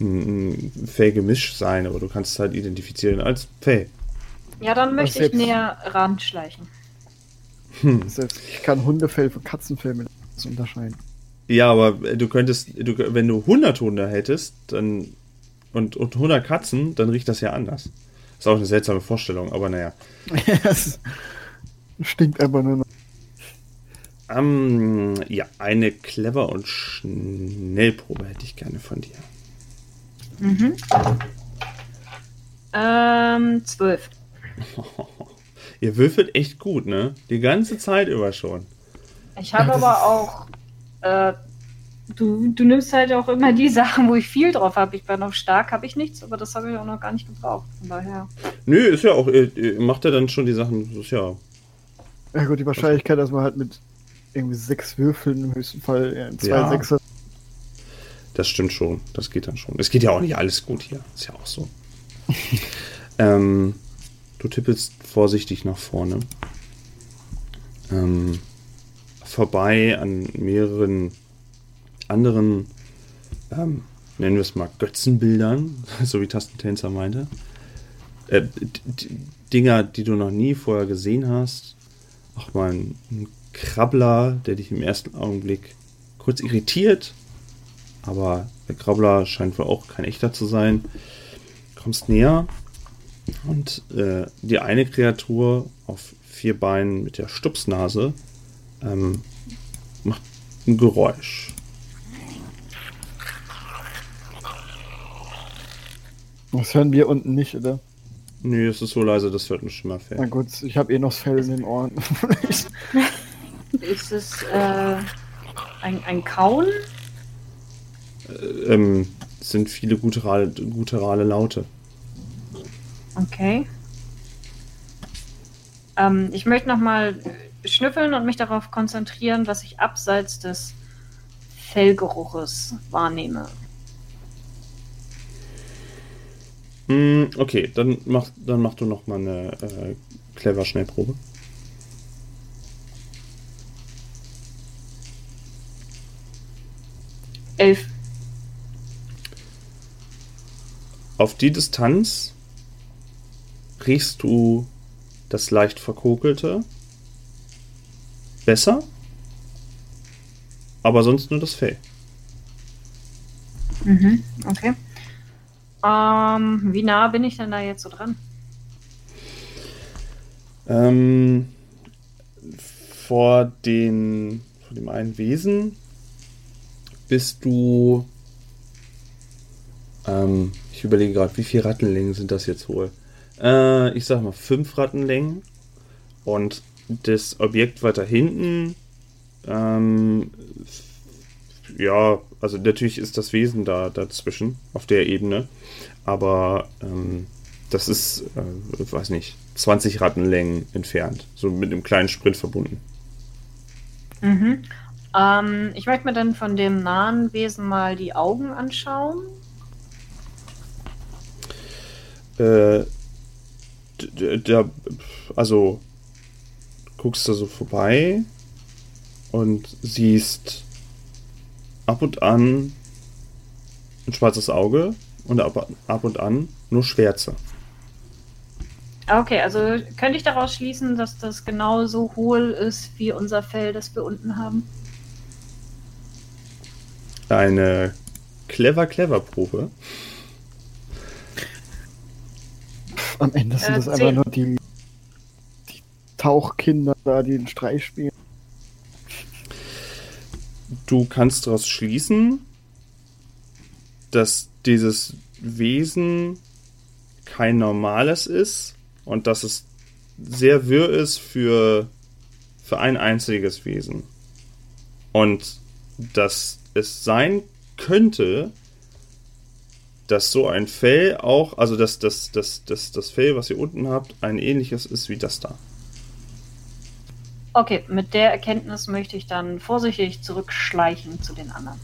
ein, ein Fellgemisch sein, aber du kannst es halt identifizieren als Fell. ja, dann möchte ich näher ranschleichen. Selbst ich kann Hundefell von Katzenfell mit unterscheiden. Ja, aber du könntest, du, wenn du 100 Hunde hättest dann, und, und 100 Katzen, dann riecht das ja anders. Ist auch eine seltsame Vorstellung, aber naja. es stinkt aber nur noch. Ähm, ja, eine clever und Schnellprobe hätte ich gerne von dir. Mhm. Ähm, zwölf. Ihr würfelt echt gut, ne? Die ganze Zeit über schon. Ich habe Ja, aber auch. Äh, du, du nimmst halt auch immer die Sachen, wo ich viel drauf habe. Ich bin auf stark, habe ich nichts, aber das habe ich auch noch gar nicht gebraucht. Von daher. Nö, ist ja auch, ihr, ihr macht ja dann schon die Sachen, das ist ja. Ja gut, die Wahrscheinlichkeit, dass man halt mit irgendwie sechs Würfeln im höchsten Fall ja, zwei Ja. Sechser. Das stimmt schon. Das geht dann schon. Es geht ja auch nicht alles gut hier. Ist ja auch so. ähm, du tippelst vorsichtig nach vorne. Ähm, vorbei an mehreren anderen, ähm, nennen wir es mal Götzenbildern, so wie Tastentänzer meinte. Äh, Dinger, die du noch nie vorher gesehen hast. Auch mal ein, ein Krabbler, der dich im ersten Augenblick kurz irritiert, aber der Krabbler scheint wohl auch kein echter zu sein. Kommst näher und äh, die eine Kreatur auf vier Beinen mit der Stupsnase ähm, macht ein Geräusch. Das hören wir unten nicht, oder? Nö, es ist so leise, das hört ein Na Schimmerfell. gut, ich habe eh noch das Fell in den Ohren. Ist es äh, ein, ein Kauen? Ähm, es sind viele gutturale, gutturale Laute. Okay. Ähm, ich möchte nochmal schnüffeln und mich darauf konzentrieren, was ich abseits des Fellgeruches wahrnehme. Hm, okay, dann mach, dann mach du noch mal eine äh, clever Schnellprobe. Elf. Auf die Distanz riechst du das leicht verkokelte besser, aber sonst nur das Fell. Mhm, okay. Ähm, wie nah bin ich denn da jetzt so dran? Ähm, vor, den, vor dem einen Wesen bist du. Ähm, ich überlege gerade, wie viele Rattenlängen sind das jetzt wohl? Äh, ich sag mal fünf Rattenlängen. Und das Objekt weiter hinten Ähm, ja, also natürlich ist das Wesen da dazwischen, auf der Ebene. Aber ähm, das ist, äh, weiß nicht, 20 Rattenlängen entfernt. So mit einem kleinen Sprint verbunden. Mhm. Ähm, ich möchte mir dann von dem nahen Wesen mal die Augen anschauen. Äh, d- d- da, also guckst du so vorbei und siehst ab und an ein schwarzes Auge und ab, ab und an nur Schwärze. Okay, also könnte ich daraus schließen, dass das genauso hohl ist wie unser Fell, das wir unten haben? Eine clever, clever Probe. Am Ende sind Äh, das einfach nur die, die Tauchkinder da, die den Streich spielen. Du kannst daraus schließen, dass dieses Wesen kein normales ist und dass es sehr wirr ist für, für ein einziges Wesen. Und dass es sein könnte, dass so ein Fell auch, also dass, dass, dass, dass das Fell, was ihr unten habt, ein ähnliches ist wie das da. Okay, mit der Erkenntnis möchte ich dann vorsichtig zurückschleichen zu den anderen.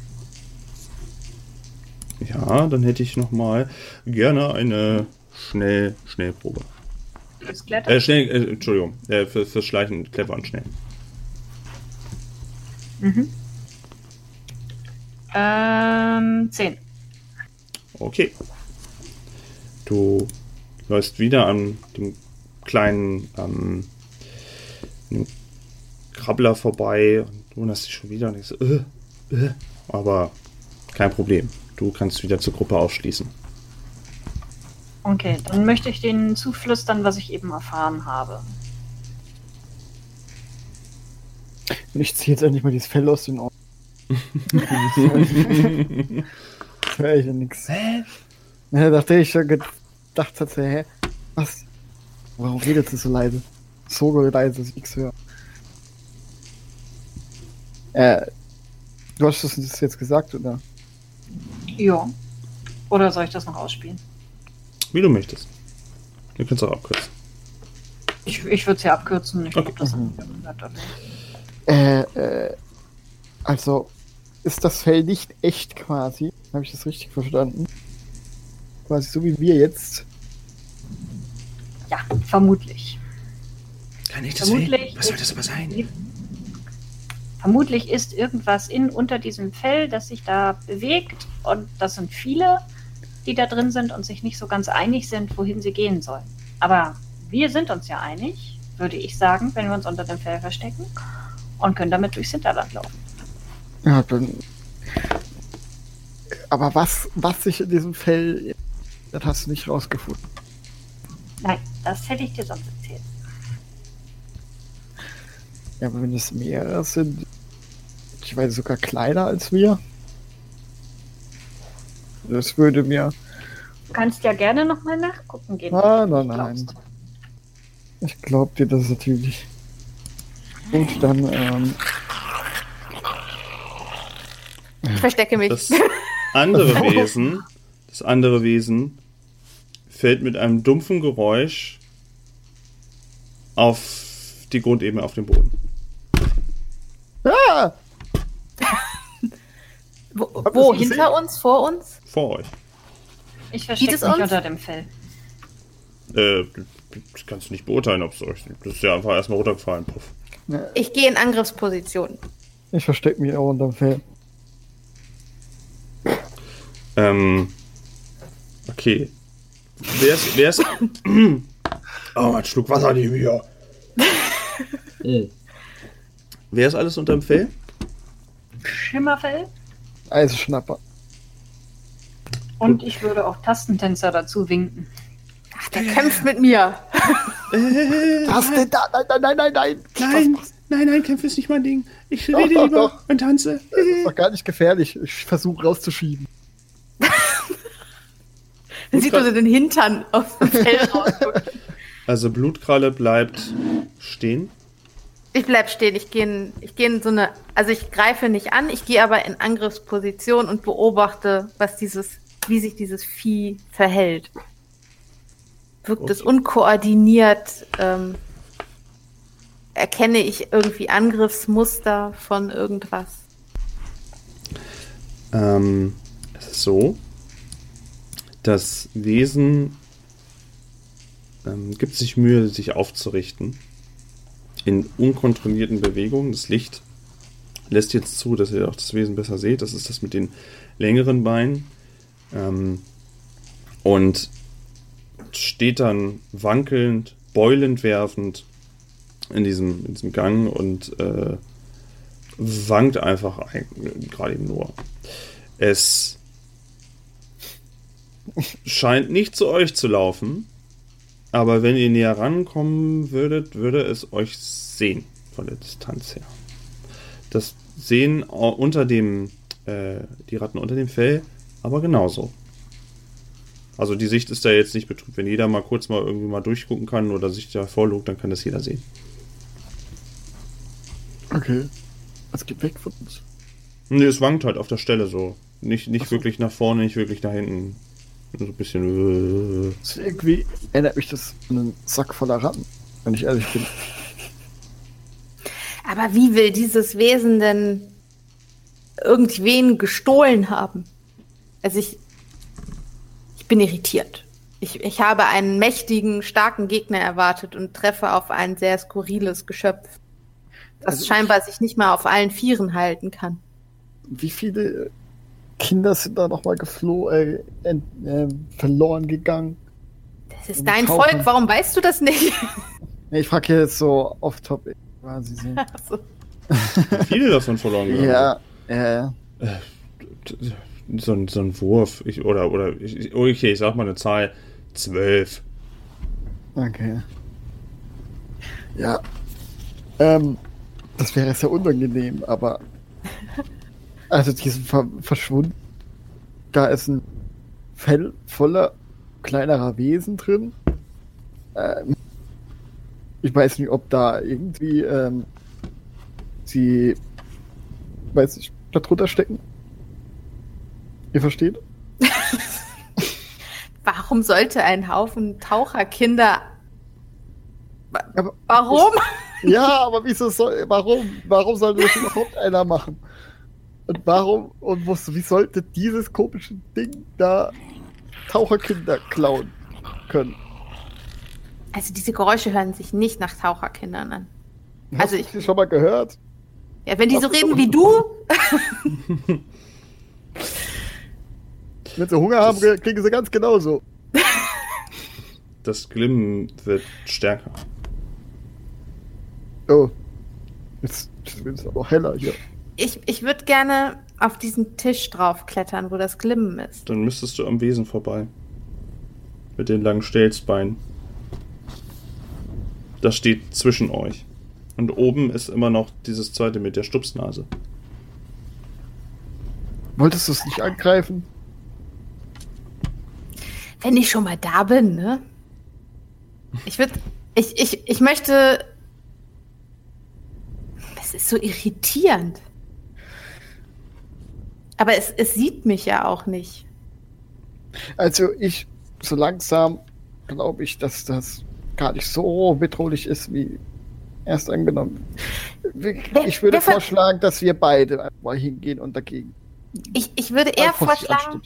Ja, dann hätte ich noch mal gerne eine schnell Schnellprobe. Das Klettern. Äh, schnell, äh, Entschuldigung, äh, für, fürs Schleichen clever und schnell. Mhm. Ähm, 10. Okay. Du läufst wieder an dem kleinen ähm, Krabbler vorbei und wunderst dich schon wieder und denkst, äh, äh, aber kein Problem. Du kannst wieder zur Gruppe ausschließen. Okay, dann möchte ich denen zuflüstern, was ich eben erfahren habe. Und ich ziehe jetzt endlich mal dieses Fell aus den Ohren. Das höre ich ja nix. Hä? Ja, nachdem ich schon gedacht hatte, hä, was? Warum redet sie so leise? So leise, dass ich nichts höre. Äh, du hast das jetzt gesagt, oder? Ja. Oder soll ich das noch ausspielen? Wie du möchtest. Können es auch abkürzen. Ich, ich würde es ja abkürzen. Ich Okay. glaube, das Mhm. Äh, äh, also, ist das Fell nicht echt quasi? Habe ich das richtig verstanden? Quasi so wie wir jetzt. Ja, vermutlich. Kann ich das Vermutlich Was soll das aber sein? Vermutlich ist irgendwas in unter diesem Fell, das sich da bewegt. Und das sind viele, die da drin sind und sich nicht so ganz einig sind, wohin sie gehen sollen. Aber wir sind uns ja einig, würde ich sagen, wenn wir uns unter dem Fell verstecken und können damit durchs Hinterland laufen. Ja, dann. Aber was, was sich in diesem Fell. Das hast du nicht rausgefunden. Nein, das hätte ich dir sonst erzählt. Ja, aber wenn es mehrere sind, ich weiß sogar kleiner als wir. Das würde mir. Du kannst ja gerne nochmal nachgucken gehen. Ah, nein, nein. Ich glaube dir das natürlich. Und dann, ähm, Ich verstecke mich. Das andere Wesen, das andere Wesen fällt mit einem dumpfen Geräusch auf die Grundebene auf den Boden. ah, Wo, wo hinter uns, vor uns? Vor euch. Ich verstecke es mich uns? unter dem Fell. Äh, das kannst du nicht beurteilen, ob es euch. Das ist ja einfach erstmal runtergefallen. Puff. Ich gehe in Angriffsposition. ich verstecke mich auch unterm Fell. Ähm. Okay. Wer ist. Wer ist. oh, ein Schluck Wasser neben mir. Wer ist alles unterm Fell? Schimmerfell. Eisenschnapper. Und ich würde auch Tastentänzer dazu winken. Ach, der kämpft mit mir. Äh, denn da? Nein, nein, nein, nein, nein. Nein, nein, nein, Kämpfe ist nicht mein Ding. Ich Doch, rede doch, lieber doch. und tanze. Das ist doch gar nicht gefährlich. Ich versuche rauszuschieben. Dann sieht man so den Hintern aus dem Fell rausgucken. Also Blutkralle bleibt stehen. Ich bleib stehen. Ich gehe in, ich gehe in so eine, also ich greife nicht an, ich gehe aber in Angriffsposition und beobachte, was dieses, wie sich dieses Vieh verhält. Wirkt es Okay. unkoordiniert? Ähm, erkenne ich irgendwie Angriffsmuster von irgendwas? Ähm, es ist so, das Wesen ähm, gibt sich Mühe, sich aufzurichten. In unkontrollierten Bewegungen. Das Licht lässt jetzt zu, dass ihr auch das Wesen besser seht. Das ist das mit den längeren Beinen. Ähm, und steht dann wankelnd, beulend werfend in diesem, in diesem Gang und äh, wankt einfach ein, gerade eben nur. Es scheint nicht zu euch zu laufen, aber wenn ihr näher rankommen würdet, würde es euch sehen von der Distanz her. Das sehen unter dem, äh, die Ratten unter dem Fell, aber genauso. Also die Sicht ist da jetzt nicht betrübt. Wenn jeder mal kurz mal irgendwie mal durchgucken kann oder sich da vorlugt, dann kann das jeder sehen. Okay. Es geht weg von uns. Nee, es wankt halt auf der Stelle so. Nicht, nicht so. wirklich nach vorne, nicht wirklich nach hinten. So ein bisschen. Äh, Das irgendwie erinnert mich das an einen Sack voller Ratten, wenn ich ehrlich bin. Aber wie will dieses Wesen denn irgendwen gestohlen haben? Also ich, ich bin irritiert. Ich, ich habe einen mächtigen, starken Gegner erwartet und treffe auf ein sehr skurriles Geschöpf, das Also ich- scheinbar sich nicht mal auf allen Vieren halten kann. Wie viele Kinder sind da nochmal geflohen, äh, ent, äh, verloren gegangen? Das ist dein tauchen. Volk, warum weißt du das nicht? Nee, ich frage jetzt so off-topic quasi so. Achso. viele davon verloren gegangen. ja, ja, So ein, so ein Wurf. Ich, oder, oder, ich, okay, ich sag mal eine Zahl. Zwölf. okay. Ja. Ähm, das wäre sehr unangenehm, aber. Also, die sind ver verschwunden. Da ist ein Fell voller kleinerer Wesen drin. Ähm, ich weiß nicht, ob da irgendwie ähm, sie, weiß ich, da drunter stecken. Ihr versteht? Warum sollte ein Haufen Taucherkinder. Warum? ja, aber wieso soll, warum, warum sollte das überhaupt einer machen? Und warum, und was, wie sollte dieses komische Ding da Taucherkinder klauen können? Also diese Geräusche hören sich nicht nach Taucherkindern an. Hast Also du ich- das schon mal gehört? Ja, wenn die so reden wie du, Wenn sie Hunger haben, Das- klingen sie ganz genauso. Das Glimmen wird stärker. Oh. Jetzt, jetzt wird es aber heller hier. Ich, ich würde gerne auf diesen Tisch draufklettern, wo das Glimmen ist. Dann müsstest du am Wesen vorbei. Mit den langen Stelzbeinen. Das steht zwischen euch. Und oben ist immer noch dieses zweite mit der Stupsnase. Wolltest du es nicht angreifen? Wenn ich schon mal da bin, ne? Ich würde. Ich, ich, ich möchte. Es ist so irritierend. Aber es, es sieht mich ja auch nicht. Also ich, so langsam glaube ich, dass das gar nicht so bedrohlich ist, wie erst angenommen. Ich würde vorschlagen, dass wir beide mal hingehen und dagegen. Ich, ich würde eher vorschlagen.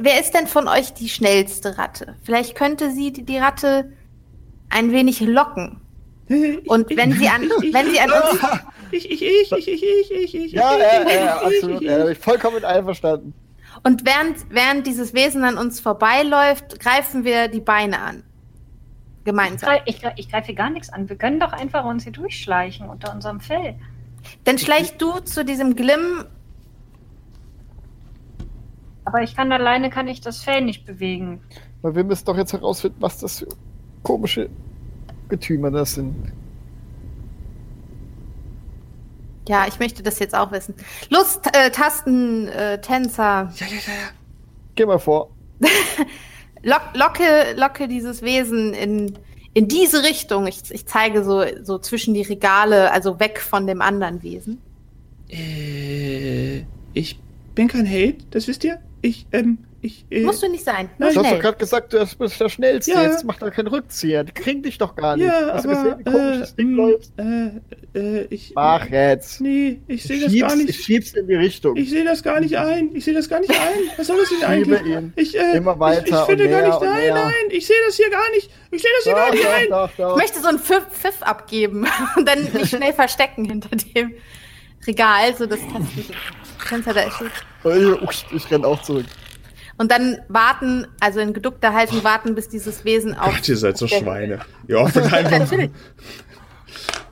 Wer ist denn von euch die schnellste Ratte? Vielleicht könnte sie die, die Ratte ein wenig locken. Und wenn sie an, wenn sie an uns, Ich, ich, ich, ich, ich, ich, ich, ich. Ja, ja, ja, absolut. Ja, da bin ich vollkommen einverstanden. und während, während dieses Wesen an uns vorbeiläuft, greifen wir die Beine an. Gemeinsam. ich, greif- ich greife gar nichts an. Wir können doch einfach uns hier durchschleichen unter unserem Fell. Dann schleichst du zu diesem Glimm. Aber ich kann alleine kann ich das Fell nicht bewegen. Weil wir müssen doch jetzt herausfinden, was das für komische Getümer das sind. Ja, ich möchte das jetzt auch wissen. Los, T- äh, Tasten, äh, Tänzer. Geh mal vor. Lock, locke, locke dieses Wesen in, in diese Richtung. Ich, ich zeige so, so zwischen die Regale, also weg von dem anderen Wesen. Äh, ich bin kein Held, das wisst ihr. Ich, ähm, ich, äh, Musst du nicht sein. Nur Du hast doch gerade gesagt, du bist der Schnellste. Ja. Jetzt macht er keinen Rückzieher. Die kriegen dich doch gar nicht. ja, hast du aber, gesehen, wie komisch das Ding äh, läuft? äh, äh, ich, Mach jetzt. nee, ich sehe das Schieb's- gar Ich nicht. schieb's in die Richtung. Ich sehe das gar nicht ein. Ich sehe das gar nicht ein. Was soll das denn Schiebe eigentlich? ihn. Ich, äh, Immer weiter Ich, ich finde und gar nicht. und Nein, nein, ich sehe das hier gar nicht. Ich sehe das hier gar Doch, nicht doch, ein. doch, doch. Ich möchte so einen Pfiff, Pfiff abgeben und dann mich schnell verstecken hinter dem Regal, so das Fenster da steht. Ich, ich renn auch zurück. Und dann warten, also in geduckter Haltung warten, bis dieses Wesen auf. Gott, ihr seid so Schweine. Ihr offert einfach. Natürlich.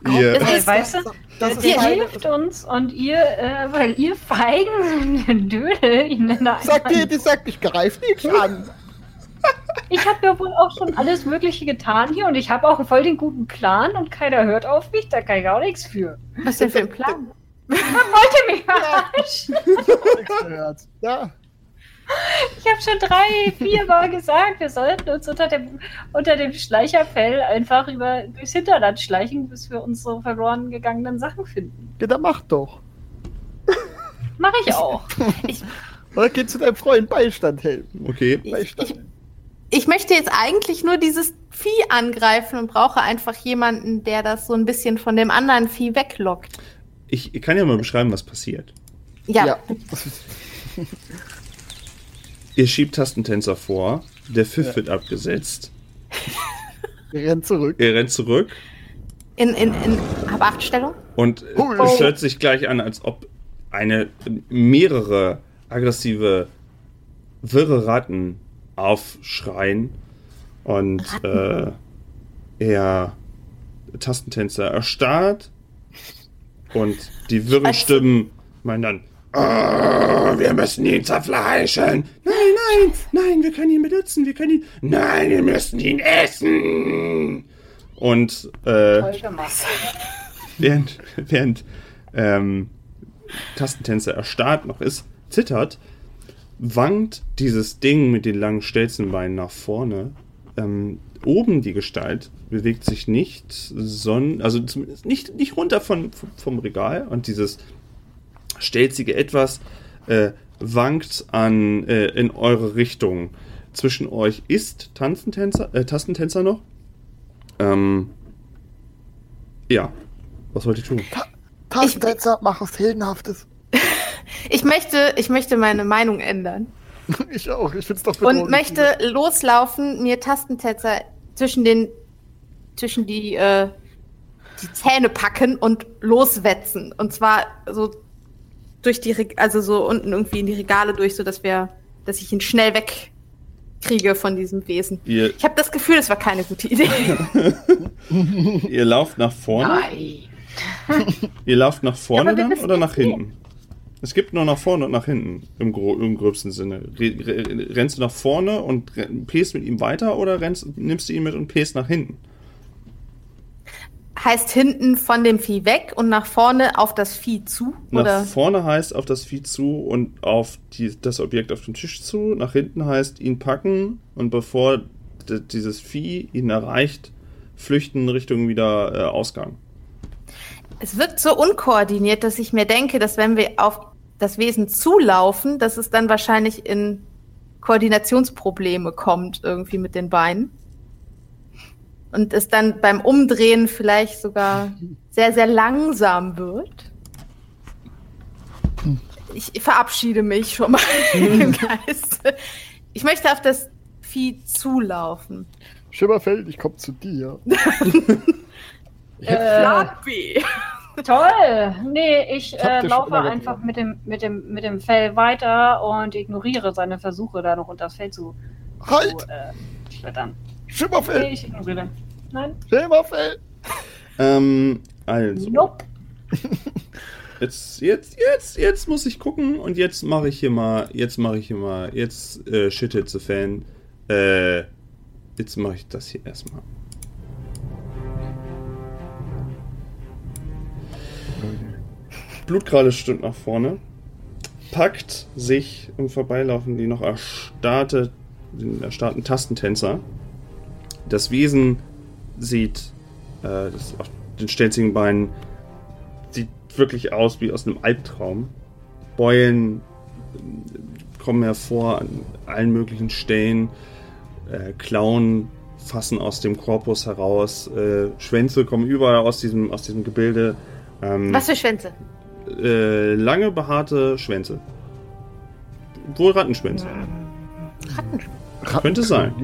ihr, ist- weißt du, Das ist ihr hilft uns und ihr, äh, weil ihr Feigen, Dödel, ich nenne Sag dir, einfach. die sagt, ich greif nicht an. Ich habe ja wohl auch schon alles Mögliche getan hier und ich habe auch voll den guten Plan und keiner hört auf mich, da kann ich auch nichts für. Was denn für ein Plan? Wollte mich verarschen. Nichts gehört. Ja. Ich habe schon drei, vier Mal gesagt, wir sollten uns unter dem, unter dem Schleicherfell einfach über, durchs Hinterland schleichen, bis wir unsere verloren gegangenen Sachen finden. ja, dann mach doch. Mache ich auch. Oder geh zu deinem Freund Beistand helfen. okay. Beistand. Ich, ich möchte jetzt eigentlich nur dieses Vieh angreifen und brauche einfach jemanden, der das so ein bisschen von dem anderen Vieh weglockt. Ich, ich kann ja mal beschreiben, was passiert. Ja, Ja. Ihr schiebt Tastentänzer vor. Der Pfiff wird abgesetzt. Wir rennen zurück. Er rennt zurück. in, in, in Habachtstellung. Und Oh. es hört sich gleich an, als ob eine mehrere aggressive, wirre Ratten aufschreien. Und äh, er Tastentänzer erstarrt. Und die wirren Stimmen meinen dann, "Ah, wir müssen ihn zerfleischen. Nein, nein, wir können ihn benutzen, wir können ihn. Nein, wir müssen ihn essen. Und äh, während, während ähm, Tastentänzer erstarrt noch ist, zittert, wankt dieses Ding mit den langen Stelzenbeinen nach vorne. Ähm, oben die Gestalt bewegt sich nicht, sondern, also zumindest nicht, nicht runter von, vom, vom Regal und dieses stelzige Etwas äh, wankt an, äh, in eure Richtung. Zwischen euch ist Tanzentänzer, äh, Tastentänzer noch. Ähm, ja. Was wollt ihr tun? Tastentänzer, mach was Heldenhaftes. Ich möchte, ich möchte meine Meinung ändern Ich auch. Ich find's doch und bedrohlich. möchte loslaufen, mir Tastentänzer zwischen den, zwischen die, äh, die Zähne packen und loswetzen. Und zwar so durch die, Reg also so unten irgendwie in die Regale durch, so dass wir, dass ich ihn schnell wegkriege von diesem Wesen. Ihr, Ich habe das Gefühl, das war keine gute Idee. ihr lauft nach vorne? Nein. Ihr lauft nach vorne dann oder nach hinten? Es gibt nur nach vorne und nach hinten, im, gro im gröbsten Sinne. Re re rennst du nach vorne und re- pest mit ihm weiter oder rennst, nimmst du ihn mit und pest nach hinten? Heißt hinten von dem Vieh weg und nach vorne auf das Vieh zu? Nach Oder? vorne heißt auf das Vieh zu und auf die, das Objekt auf dem Tisch zu. Nach hinten heißt ihn packen und bevor dieses Vieh ihn erreicht, flüchten Richtung wieder äh, Ausgang. Es wirkt so unkoordiniert, dass ich mir denke, dass wenn wir auf das Wesen zulaufen, dass es dann wahrscheinlich in Koordinationsprobleme kommt, irgendwie mit den Beinen. Und es dann beim Umdrehen vielleicht sogar sehr, sehr langsam wird. Ich verabschiede mich schon mal im Geist. Ich möchte auf das Vieh zulaufen. Schimmerfeld, ich komm zu dir. Äh, B. toll. Nee, ich äh, laufe einfach mit dem, mit, dem, mit dem Fell weiter und ignoriere seine Versuche, da noch unter das Fell zu, Halt! zu äh, schlittern. Nee, ich ignoriere. Nein? Schimmerfeld! Ähm, also. Nope. Jetzt, jetzt, jetzt, jetzt muss ich gucken und jetzt mache ich hier mal, jetzt mache ich hier mal, jetzt äh, shit it's a fan. Äh, jetzt mache ich das hier erstmal. Blutkralle stimmt nach vorne, packt sich im Vorbeilaufen die noch erstarrte, den erstarrten Tastentänzer. Das Wesen sieht äh, das auf den stelzigen Beinen sieht wirklich aus wie aus einem Albtraum. Beulen äh, kommen hervor an allen möglichen Stellen. Äh, Klauen fassen aus dem Korpus heraus. Äh, Schwänze kommen überall aus diesem, aus diesem Gebilde. Ähm, Was für Schwänze? Äh, lange behaarte Schwänze. Wohl Rattenschwänze. Rattenschwänze. Könnte sein.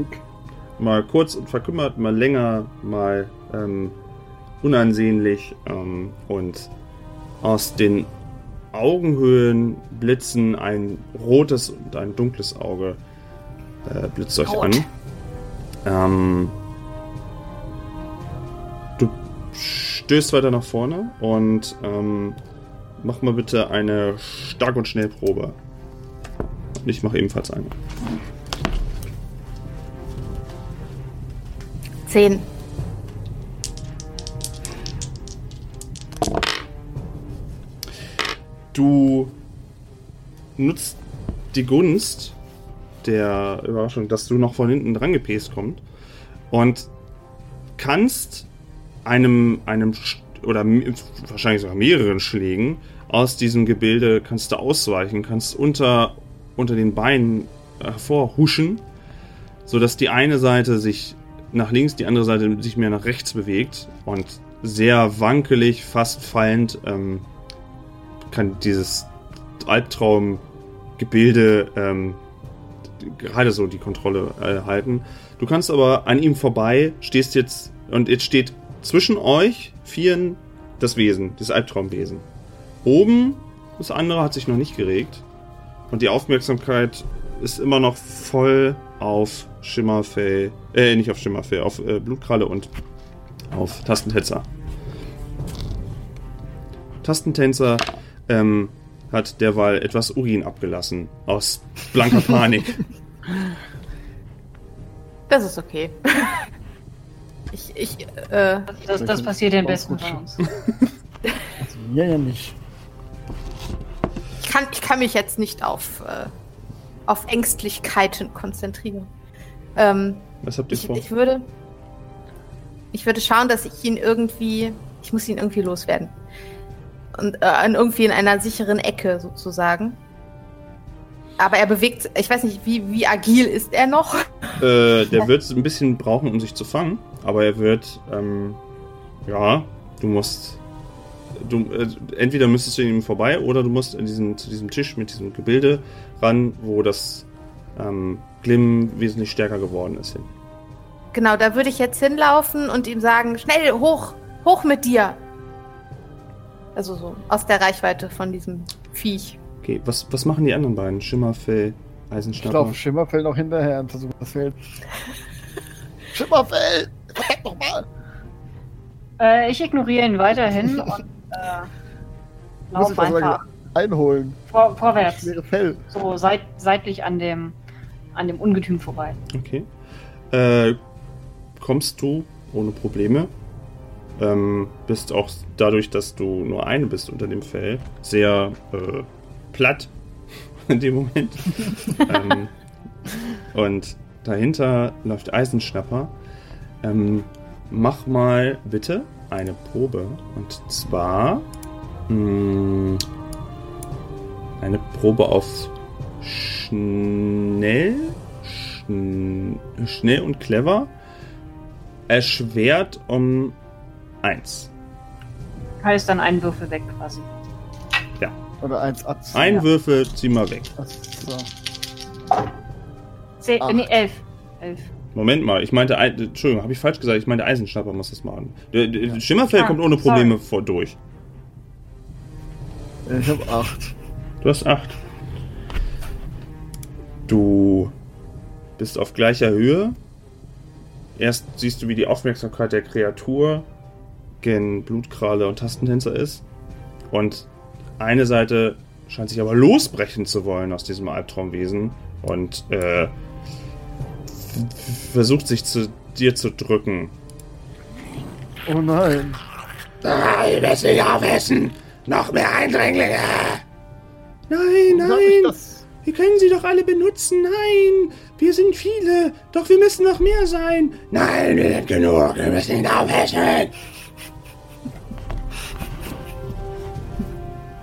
Mal kurz und verkümmert, mal länger, mal ähm, unansehnlich. Ähm, und aus den Augenhöhlen blitzen ein rotes und ein dunkles Auge. Äh, blitzt euch Rot. an. Ähm, du stößt weiter nach vorne und ähm, mach mal bitte eine Stark- und Schnellprobe. Ich mache ebenfalls eine. Zehn. Du nutzt die Gunst der Überraschung, dass du noch von hinten dran gepest kommt und kannst einem, einem oder wahrscheinlich sogar mehreren Schlägen aus diesem Gebilde kannst du ausweichen, kannst unter, unter den Beinen hervorhuschen, sodass die eine Seite sich nach links, die andere Seite sich mehr nach rechts bewegt und sehr wankelig, fast fallend ähm, kann dieses Albtraumgebilde ähm, gerade so die Kontrolle äh, halten. Du kannst aber an ihm vorbei, stehst jetzt und jetzt steht zwischen euch vieren das Wesen, das Albtraumwesen. Oben, das andere hat sich noch nicht geregt und die Aufmerksamkeit ist immer noch voll auf Schimmerfell, äh, nicht auf Schimmerfell, auf äh, Blutkralle und auf Tastentänzer. Tastentänzer ähm, hat derweil etwas Urin abgelassen. Aus blanker Panik. Das ist okay. Ich, ich, äh, Das, das passiert den Besten von uns. Also mir ja nicht. ich, kann, ich kann mich jetzt nicht auf, äh, auf Ängstlichkeiten konzentrieren. Ähm, Was habt ihr ich, vor? ich würde. Ich würde schauen, dass ich ihn irgendwie. Ich muss ihn irgendwie loswerden. Und äh, irgendwie in einer sicheren Ecke sozusagen. Aber er bewegt. Ich weiß nicht, wie, wie agil ist er noch? Äh, der wird ein bisschen brauchen, um sich zu fangen, aber er wird, ähm, ja, du musst, du, äh, entweder müsstest du ihm vorbei oder du musst in diesen, zu diesem Tisch mit diesem Gebilde ran, wo das ähm, Glimmen wesentlich stärker geworden ist. Hin. Genau, da würde ich jetzt hinlaufen und ihm sagen: Schnell, hoch, hoch mit dir! Also so aus der Reichweite von diesem Viech. Okay, was, was machen die anderen beiden? Schimmerfell, Ich Eisenschnapper? laufe Schimmerfell noch hinterher und versuche das Feld. Schimmerfell! Verdammt nochmal! Äh, ich ignoriere ihn weiterhin und äh, lauf einfach einholen. vor, vorwärts. Schwere Fell. So seit, seitlich an dem, an dem Ungetüm vorbei. Okay. Äh, kommst du ohne Probleme. Ähm, bist auch dadurch, dass du nur eine bist unter dem Fell, sehr äh, platt in dem Moment. ähm, und dahinter läuft Eisenschnapper. Ähm, mach mal bitte eine Probe. Und zwar mh, eine Probe auf schnell schn schnell und clever erschwert um eins. Heißt dann einen Würfel weg quasi. Oder eins Atz. Ein Ja. Würfel, zieh mal weg. So. Zehn, Acht. nee, elf. Elf. Moment mal, ich meinte, Ei- Entschuldigung, habe ich falsch gesagt? Ich meinte Eisenschnapper muss das machen. Der, der Schimmerfell Ah, kommt ohne Probleme vor durch. Ich habe acht. Du hast acht. Du bist auf gleicher Höhe. Erst siehst du, wie die Aufmerksamkeit der Kreatur gen Blutkralle und Tastentänzer ist. Und eine Seite scheint sich aber losbrechen zu wollen aus diesem Albtraumwesen und äh, versucht sich zu dir zu drücken. Oh nein. Ah, ihr müsst nicht aufessen! Noch mehr Eindringlinge! Nein, ich nein! Wir können sie doch alle benutzen. Nein, wir sind viele. Doch wir müssen noch mehr sein. Nein, wir sind genug. Wir müssen ihn aufessen.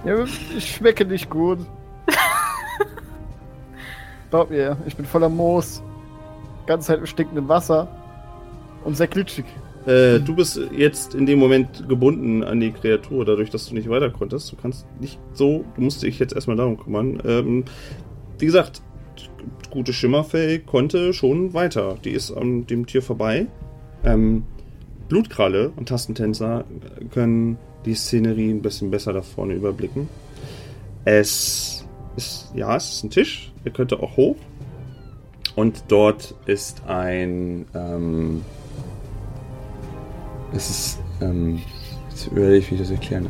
Ja, ich schmecke nicht gut. Glaub mir, ich bin voller Moos. Ganze Zeit im stinkenden Wasser. Und sehr glitschig. Äh, du bist jetzt in dem Moment gebunden an die Kreatur, dadurch, dass du nicht weiter konntest. Du kannst nicht so, du musst dich jetzt erstmal darum kümmern. Ähm, wie gesagt, gute Schimmerfell konnte schon weiter. Die ist an dem Tier vorbei. Ähm, Blutkralle und Tastentänzer können die Szenerie ein bisschen besser da vorne überblicken. Es ist, ja, es ist ein Tisch. Er könnte auch hoch. Und dort ist ein, ähm, es ist, ähm, jetzt überlege ich, wie ich das erkläre.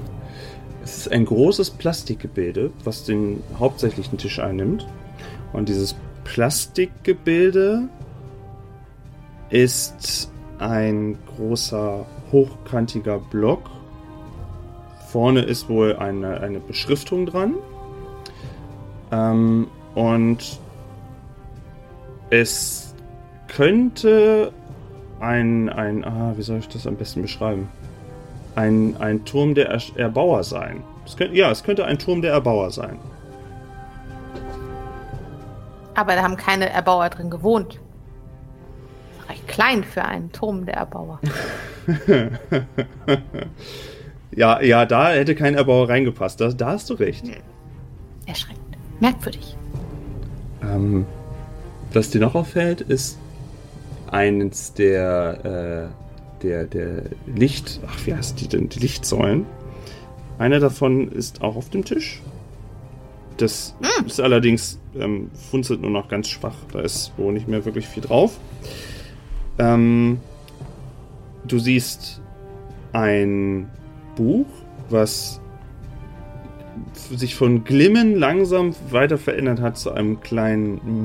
Es ist ein großes Plastikgebilde, was den hauptsächlichen Tisch einnimmt. Und dieses Plastikgebilde ist ein großer, hochkantiger Block. Vorne ist wohl eine, eine Beschriftung dran. Ähm, und es könnte ein, ein, ah, wie soll ich das am besten beschreiben? Ein, ein Turm der er Erbauer sein. Es könnte, ja, es könnte ein Turm der Erbauer sein. Aber da haben keine Erbauer drin gewohnt. Recht klein für einen Turm der Erbauer. ja, ja, da hätte kein Erbauer reingepasst. Da, da hast du recht. Erschreckend. Merkwürdig. Ähm, was dir noch auffällt, ist eines der, äh, der, der Licht, ach, wie heißt die denn? Die Lichtsäulen. Eine davon ist auch auf dem Tisch. Das Hm. ist allerdings, ähm, funzelt nur noch ganz schwach. Da ist wohl nicht mehr wirklich viel drauf. Ähm, du siehst ein Buch, was sich von Glimmen langsam weiter verändert hat zu einem kleinen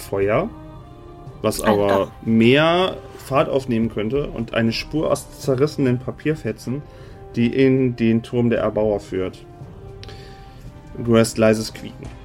Mini-Feuer, was aber mehr Fahrt aufnehmen könnte und eine Spur aus zerrissenen Papierfetzen, die in den Turm der Erbauer führt. Du hörst leises Quieken.